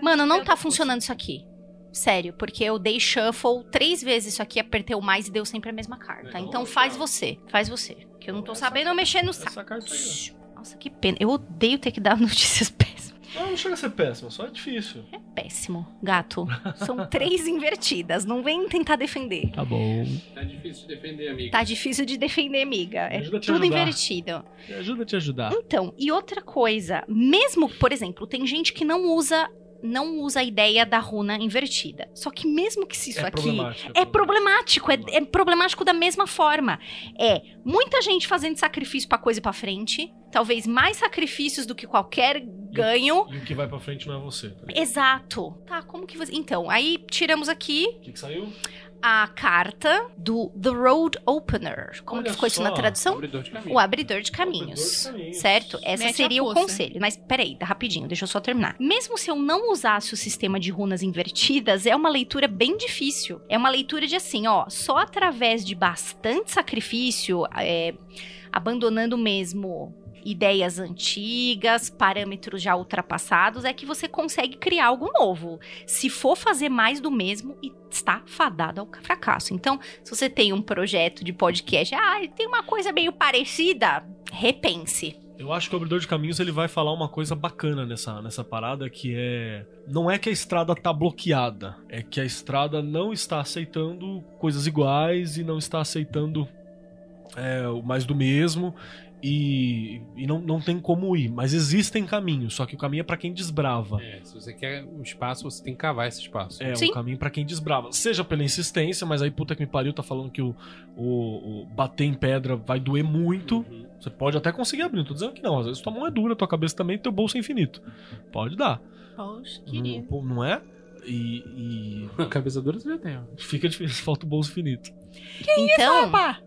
Mano, não tá funcionando isso aqui. Sério, porque eu dei shuffle três vezes isso aqui, apertei o mais e deu sempre a mesma carta. Então faz você, faz você. Que eu não tô sabendo mexer no saco. Essa carta aí, Nossa, que pena. Eu odeio ter que dar [LAUGHS] notícias péssimas. Não, não chega a ser péssimo, só é difícil. É péssimo, gato. São [LAUGHS] três invertidas. Não vem tentar defender. Tá bom. Tá difícil de defender, amigo. Tá difícil de defender, amiga. É tudo ajudar. invertido. Me ajuda a te ajudar. Então, e outra coisa, mesmo, por exemplo, tem gente que não usa não usa a ideia da runa invertida. Só que mesmo que se isso é aqui problemático. é problemático, é, é problemático da mesma forma. É muita gente fazendo sacrifício pra coisa pra frente, talvez mais sacrifícios do que qualquer ganho. E o que vai pra frente não é você. Tá? Exato. Tá, como que você. Então, aí tiramos aqui O que, que saiu? A carta do The Road Opener. Como Olha que ficou isso na tradução? Abridor de caminho. O abridor de caminhos. Abridor de caminhos. Certo? Essa Mete seria o conselho. Mas peraí, rapidinho, deixa eu só terminar. Mesmo se eu não usasse o sistema de runas invertidas, é uma leitura bem difícil. É uma leitura de assim, ó, só através de bastante sacrifício, é, abandonando mesmo ideias antigas, parâmetros já ultrapassados, é que você consegue criar algo novo. Se for fazer mais do mesmo, está fadado ao fracasso. Então, se você tem um projeto de podcast, ah, tem uma coisa meio parecida, repense. Eu acho que o abridor de caminhos ele vai falar uma coisa bacana nessa, nessa parada que é. Não é que a estrada tá bloqueada, é que a estrada não está aceitando coisas iguais e não está aceitando é, o mais do mesmo. E, e não, não tem como ir, mas existem caminhos, só que o caminho é pra quem desbrava. É, se você quer um espaço, você tem que cavar esse espaço. É, Sim. um caminho pra quem desbrava. Seja pela insistência, mas aí puta que me pariu, tá falando que o, o, o bater em pedra vai doer muito. Uhum. Você pode até conseguir abrir, não tô dizendo que não. Às vezes tua mão é dura, tua cabeça também, teu bolso é infinito. Pode dar. Poxa, queria. Não, não é? E, e [LAUGHS] Cabeça dura você já tem, ó. fica difícil, [LAUGHS] falta o bolso infinito. então, Opa!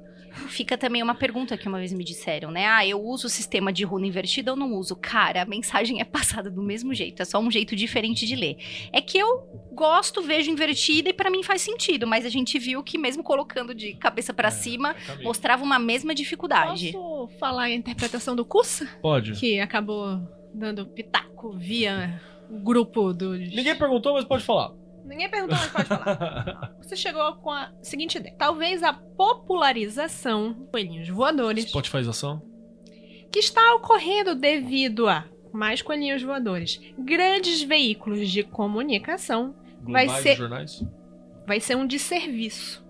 Fica também uma pergunta que uma vez me disseram, né? Ah, eu uso o sistema de runa invertida ou não uso? Cara, a mensagem é passada do mesmo jeito, é só um jeito diferente de ler. É que eu gosto, vejo invertida e pra mim faz sentido, mas a gente viu que mesmo colocando de cabeça pra É, cima, é mostrava uma mesma dificuldade. Posso falar a interpretação do Cursa? Pode. Que acabou dando pitaco via o grupo dos. Ninguém perguntou, mas pode falar. Ninguém perguntou, mas pode falar. [LAUGHS] Você chegou com a seguinte ideia. Talvez a popularização de coelhinhos voadores Spotifyização? que está ocorrendo devido a mais coelhinhos voadores, grandes veículos de comunicação, Vai Globais ser- jornais? vai ser um desserviço.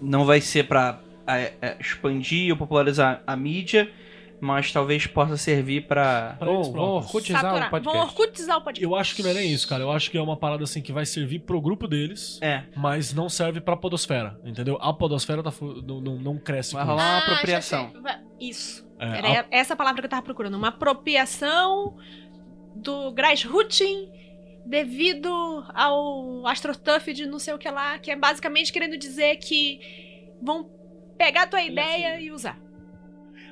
Não vai ser pra é, é, expandir ou popularizar a mídia, mas talvez possa servir pra. Pra eles Vamos próprios. orcutizar Saturar. o podcast. Orcutizar o podcast. Eu acho que não é nem isso, cara. Eu acho que é uma parada assim que vai servir pro grupo deles, É, mas não serve pra podosfera, entendeu? A podosfera tá não, não, não cresce vai com rolar isso. uma Ah, apropriação. Isso. É, Era a- essa palavra que eu tava procurando. Uma apropriação do Grassrooting devido ao AstroTurf de não sei o que lá, que é basicamente querendo dizer que vão pegar a tua ideia e usar.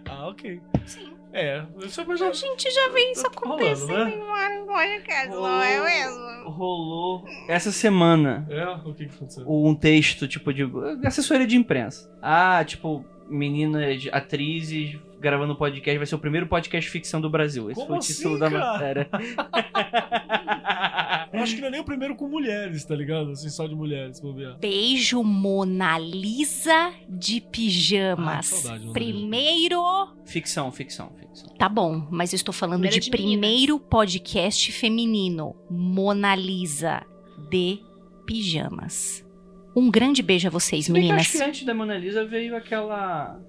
Ah, ok. Sim. É, isso é já... A gente já vê isso Tá rolando, acontecendo né? em vários podcasts, não é mesmo? Rolou essa semana É, o que que aconteceu? um texto, tipo, de assessoria de imprensa. Ah, tipo, meninas, atrizes gravando podcast, vai ser o primeiro podcast ficção do Brasil. Esse Como foi o título assim, da cara? matéria. Eu acho que não é nem o primeiro com mulheres, tá ligado? Assim, só de mulheres, vou ver. Beijo Mona Lisa de Ah, pijamas. que saudade. Primeiro. ficção, ficção, ficção. Tá bom, mas eu estou falando Primeira de de meninas. primeiro podcast feminino. Mona Lisa de pijamas. Um grande beijo a vocês, Se bem que eu meninas. acho que antes da Mona Lisa veio aquela.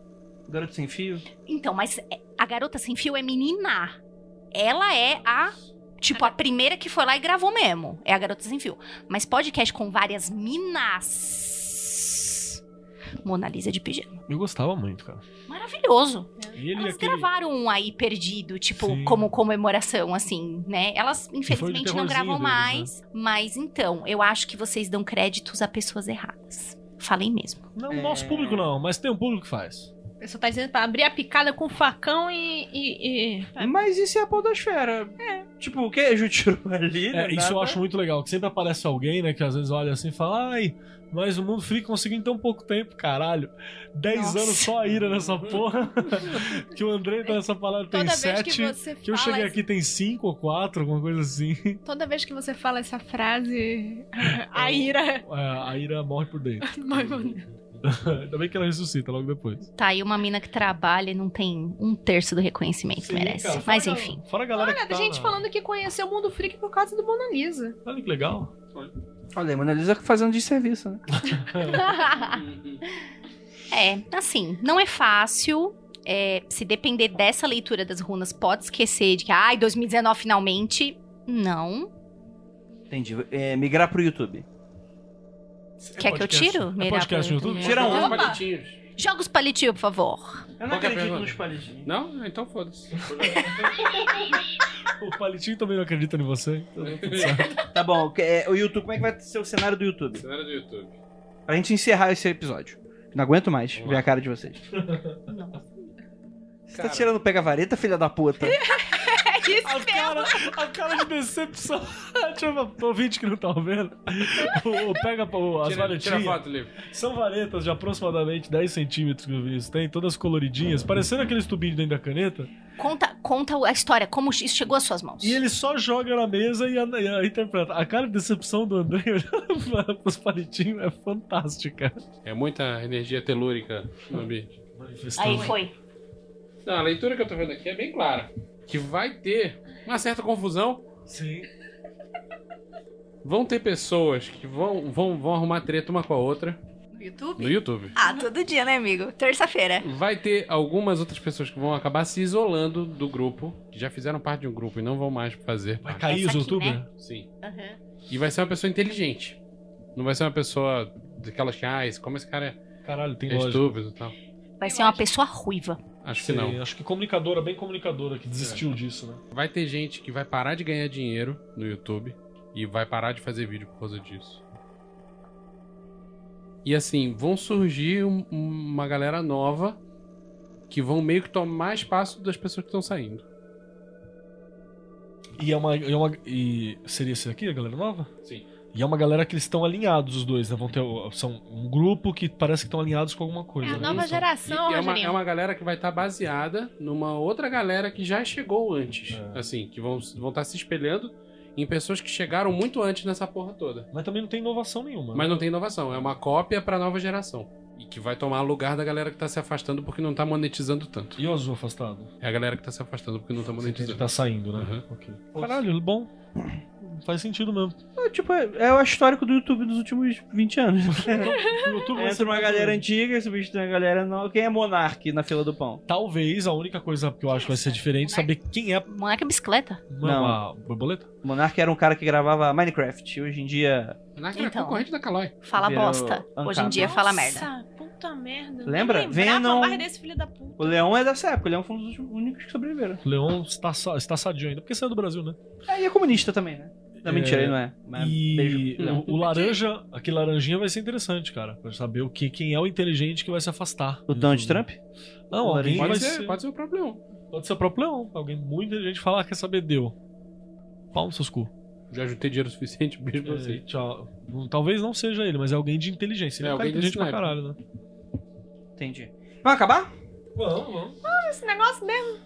Garota Sem Fio. Então, mas é- a garota sem fio é menina. Ela é a. Tipo, a primeira que foi lá e gravou mesmo. É a garota sem fio. Mas podcast com várias minas. Mona Lisa de pijama. Eu gostava muito, cara. Maravilhoso. Ele e Elas aquele... gravaram um aí perdido, tipo, Sim. como comemoração, assim, né? Elas, infelizmente, não gravam deles, mais. Mas então, eu acho que vocês dão créditos a pessoas erradas. Falei mesmo. Não, É. o nosso público não, mas tem um público que faz. Pessoa tá dizendo pra abrir a picada com facão e. e- e- Mas isso é a podosfera. É. Tipo, o que a Ju tirou ali? É, isso eu acho muito legal, que sempre aparece alguém, né, que às vezes olha assim e fala, ai, mas o mundo freak conseguiu em tão pouco tempo, caralho. Dez Nossa. anos só a ira nessa [LAUGHS] porra. que o Andrei tá nessa palavra tem Toda vez sete. que você Que eu fala. cheguei aqui tem cinco ou quatro, alguma coisa assim. Toda vez que você fala essa frase, a ira. É, a ira morre por dentro. [LAUGHS] [LAUGHS] Ainda bem que ela ressuscita logo depois. Tá aí uma mina que trabalha e não tem um terço do reconhecimento que Sim, merece. cara, Mas enfim. Fora a galera Olha, que tem tá gente na- falando que conheceu o mundo freak por causa do Mona Lisa. Olha que legal. Olha aí, Mona Lisa fazendo de serviço, né? [LAUGHS] é, assim, não é fácil. é, se depender dessa leitura das runas, pode esquecer de que, ai, 2019 finalmente. Não. Entendi. É, migrar pro YouTube. Quer que eu podcast? tiro? É podcast no YouTube? Tira um. Palitinhos. Joga os palitinhos, por favor. Eu não Qual é acredito nos palitinhos. Não? Então foda-se. [LAUGHS] O Palitinho também não acredita em você. então tá. Tá bom, que- é, o YouTube, como é que vai ser o cenário do YouTube? Cenário do YouTube. Pra gente encerrar esse episódio. Não aguento mais ver a cara de vocês. Não. Você tá Cara. tirando pega-vareta, filha da puta? [LAUGHS] A cara, a cara de decepção. [LAUGHS] Deixa eu ver, pro ouvinte que não tá vendo. O, o- pega o, as Tira, tira varetinhas. foto, Livre. São varetas de aproximadamente 10 centímetros que o Vinícius tem, todas coloridinhas, parecendo aqueles tubinhos dentro da caneta. Conta, conta a história, como isso chegou às suas mãos. E ele só joga na mesa e, a- e a- interpreta. A cara de decepção do André [LAUGHS] olhando para os palitinhos é fantástica. É muita energia telúrica no ambiente. Aí foi. Não, a leitura que eu tô vendo aqui é bem clara. Que vai ter uma certa confusão. Sim. Vão ter pessoas que vão, vão, vão arrumar treta uma com a outra No YouTube? no YouTube. Ah, todo dia, né, amigo? Terça-feira. Vai ter algumas outras pessoas que vão acabar se isolando do grupo, que já fizeram parte de um grupo e não vão mais fazer Vai parte. cair Essa os aqui, youtubers? né? Sim. Aham. E vai ser uma pessoa inteligente. Não vai ser uma pessoa daquelas que, ah, esse- como esse cara é, Caralho, tem é estúpido e tal. Vai ser uma pessoa ruiva. Acho que não. Acho que comunicadora, bem comunicadora, que desistiu disso, né? Vai ter gente que vai parar de ganhar dinheiro no YouTube e vai parar de fazer vídeo por causa disso. E assim, vão surgir um- uma galera nova que vão meio que tomar espaço das pessoas que estão saindo. E é uma. É uma e seria esse aqui, a galera nova? Sim. E é uma galera que eles estão alinhados, os dois, né? Vão ter. São um grupo que parece que estão alinhados com alguma coisa. É a né? nova São- E geração, é, uma, é uma galera que vai estar baseada numa outra galera que já chegou antes. É. Assim, que vão estar vão tá se espelhando em pessoas que chegaram muito antes nessa porra toda. Mas também não tem inovação nenhuma. Mas não tem inovação, é uma cópia pra nova geração. E que vai tomar lugar da galera que tá se afastando porque não tá monetizando tanto. E o azul afastado? É a galera que tá se afastando porque não tá Você monetizando. tá saindo, né? Uhum. Ok. Caralho, bom. Faz sentido mesmo. É, tipo, é, é o histórico do YouTube dos últimos 20 anos. [LAUGHS] O YouTube vai ser Entra uma galera menos. antiga, substitui uma galera nova. Quem é Monark na fila do pão? Talvez a única coisa que eu acho que vai ser diferente é saber quem é Moleque é bicicleta. não, Não. a borboleta. Monark era um cara que gravava Minecraft. Hoje em dia. Na Então. concorrente da Calói. Fala Virou bosta. Ancap. Hoje em dia fala merda. Nossa, puta merda. Lembra? Venom. O Leão é dessa época. O Leão foi um dos únicos que sobreviveram. O Leon está, está sadio ainda, porque saiu do Brasil, né? É, e é comunista também, né? Não, É, mentira, ele não é. Mas beijo. E Leão. o, o laranja, aquele laranjinha vai ser interessante, cara. Pra saber o que, quem é o inteligente que vai se afastar. O Donald Trump? Não, O alguém Pode vai ser, ser, pode ser o próprio Leão. pode ser o próprio Leão. Alguém muito inteligente falar, ah, quer saber, deu. Pau nos seus cu. Já juntei dinheiro suficiente, beijo pra É, você. tchau. Talvez não seja ele, mas é alguém de inteligência. Ele É, é um alguém de inteligente pra caralho, né? Entendi. Vamos acabar? Vamos, vamos. Esse negócio mesmo.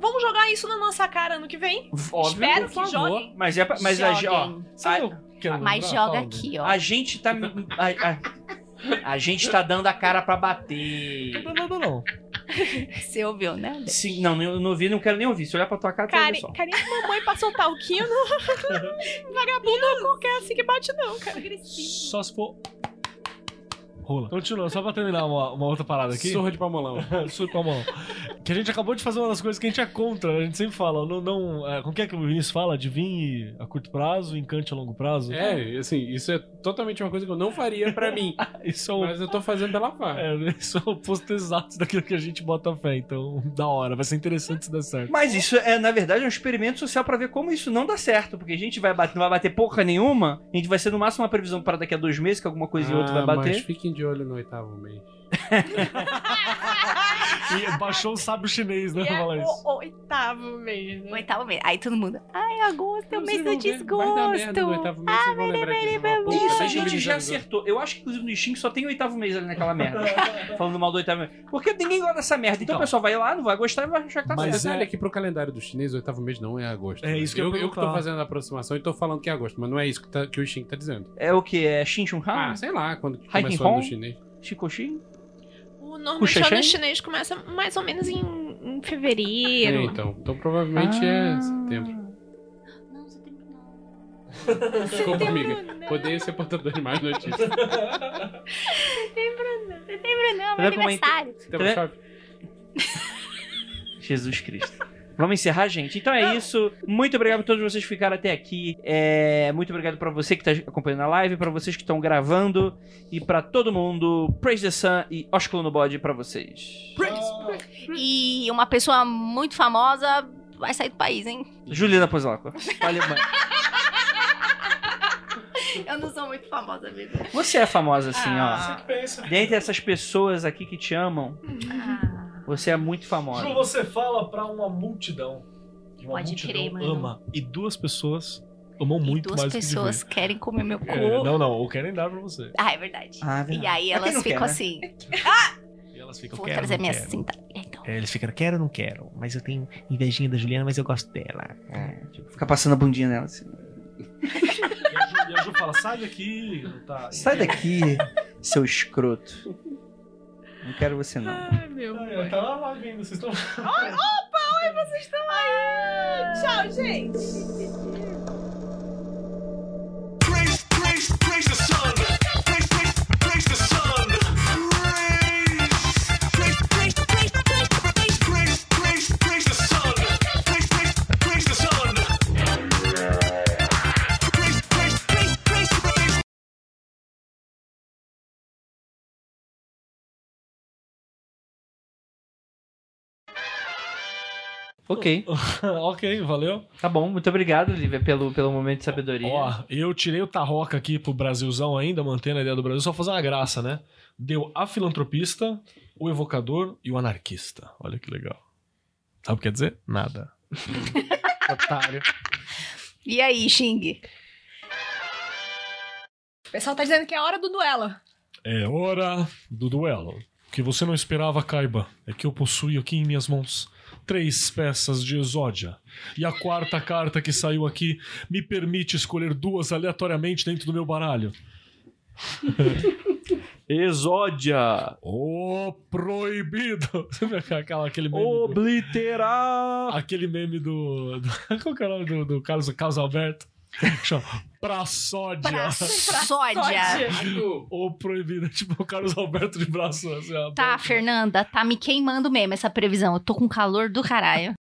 Vamos jogar isso na nossa cara ano que vem? Óbvio. Espero que favor. joguem. Mas é pra, mas a, ó, Joguem. Sabe a, o que eu Mas joga aqui, ó. a gente tá. A, a- a gente tá dando a cara pra bater. Não, não, não, não. [LAUGHS] Você ouviu, né? Sim, não, eu não ouvi, não quero nem ouvir. Se olhar pra tua cara, tu Cari, só. carinha de mamãe pra soltar o quino. [LAUGHS] Vagabundo não qualquer assim que bate, não, cara. Só se for. Rola. Continua, só pra terminar uma, uma outra parada aqui. Surra de palmolão. Surto com a mão. Que a gente acabou de fazer uma das coisas que a gente é contra, a gente sempre fala, não, não, é, como que é que o Vinícius fala? Adivinhe a curto prazo, encante a longo prazo. É, assim, isso é totalmente uma coisa que eu não faria pra mim. [LAUGHS] Isso é o, Mas eu tô fazendo pela farra. é, isso é o oposto exato daquilo que a gente bota fé, então, da hora, vai ser interessante se der certo. Mas isso é, na verdade, um experimento social pra ver como isso não dá certo. Porque a gente vai bater, não vai bater porra nenhuma. A gente vai ser no máximo uma previsão para daqui a dois meses, que alguma coisa e outra vai Ah, bater. Mas fiquem de olho no oitavo mês. E baixou o sábio chinês, né, E pra é falar isso. o oitavo mês. né? Oitavo mês. Aí todo mundo. Ai, agosto é o mês do no desgosto. oitavo mês, vocês vão lembrar disso. Uma puta, Isso a bem gente já acertou. Eu acho que, inclusive, no Steam só tem oitavo mês ali naquela merda. [LAUGHS] falando mal do oitavo mês. Porque ninguém gosta dessa merda. Então, Então. o pessoal vai lá, não vai gostar e vai achar que tá Mas certo. Detalhe é- que pro calendário do chinês, o oitavo mês não é agosto. É né? isso que eu eu, eu que tô fazendo a aproximação e tô falando que é agosto, mas não é isso que, tá- que o Xing tá dizendo. É o que? É Shin Chun Ah, Han? sei lá, quando começou o ano do chinês. Shikoshin? O normalmente Xexen? ano chinês começa mais ou menos em, em É, fevereiro. então. Então provavelmente é Ah. setembro. Não, setembro não. [LAUGHS] Desculpa, Setembro amiga. não. Odeio ser portador de mais notícias. Setembro não, Tá meu vendo como é aniversário. Setembro chove. Jesus Cristo. Vamos encerrar, gente? Então é isso. Muito obrigado a todos vocês que ficaram até aqui. É, Muito obrigado pra você que tá acompanhando a live, pra vocês que estão gravando e pra todo mundo. Praise the Sun e ósculo no bode pra vocês. E uma pessoa muito famosa vai sair do país, hein? Juliana Pozolaco. Alemã. [LAUGHS] Eu não sou muito famosa, amigo. Você é famosa assim, Ah. ó. Pensa. Dentre essas pessoas aqui que te amam, você é muito famosa. Ju, você fala pra uma multidão. E uma Pode multidão crer, mano. ama. E duas pessoas amam muito Duas mais do que pessoas querem comer meu cu. de ver. É, não, não, ou querem dar pra você. Ah, é verdade. Ah, é verdade. E aí elas ficam quer, né? assim. [LAUGHS] E elas ficam Vou quero, trazer não minha quero. cinta. Então. É, eles ficam, quero ou não quero, mas eu tenho invejinha da Juliana, mas eu gosto dela. É, tipo, ficar passando a bundinha nela assim. E a, Ju, e a Ju fala, sai daqui. Tá, Sai daqui, seu escroto. Não quero você não. Ai, meu Ai, pai. Tá lá, lá vindo, vocês estão. Opa, oi, vocês estão aí. Tchau, gente. Praise, praise, praise the sun. Ok, [LAUGHS] ok, valeu. tá bom. Muito obrigado, Lívia, pelo, pelo momento de sabedoria. Ó, eu tirei o Tarroca aqui pro Brasilzão ainda, mantendo a ideia do Brasil, só fazer uma graça, né? Deu a filantropista, o evocador e o anarquista. Olha que legal. Sabe o que quer dizer? Nada. [LAUGHS] Otário. E aí, Xing? O pessoal tá dizendo que é hora do duelo. É hora do duelo. O que você não esperava, Kaiba, é que eu possuo aqui em minhas mãos três peças de exódia. E a quarta carta que saiu aqui me permite escolher duas aleatoriamente dentro do meu baralho. [LAUGHS] Exódia! O proibido! [LAUGHS] Aquela, aquele meme do, Obliterar! aquele meme do, do [LAUGHS] Qual que é o nome do, do Carlos, Carlos Alberto? [LAUGHS] Chama Praçódia. Pra sódia. [LAUGHS] O proibido, tipo o Carlos Alberto de braço. Assim, ó, Tá, Fernanda, tá me queimando mesmo essa previsão. Eu tô com calor do caralho.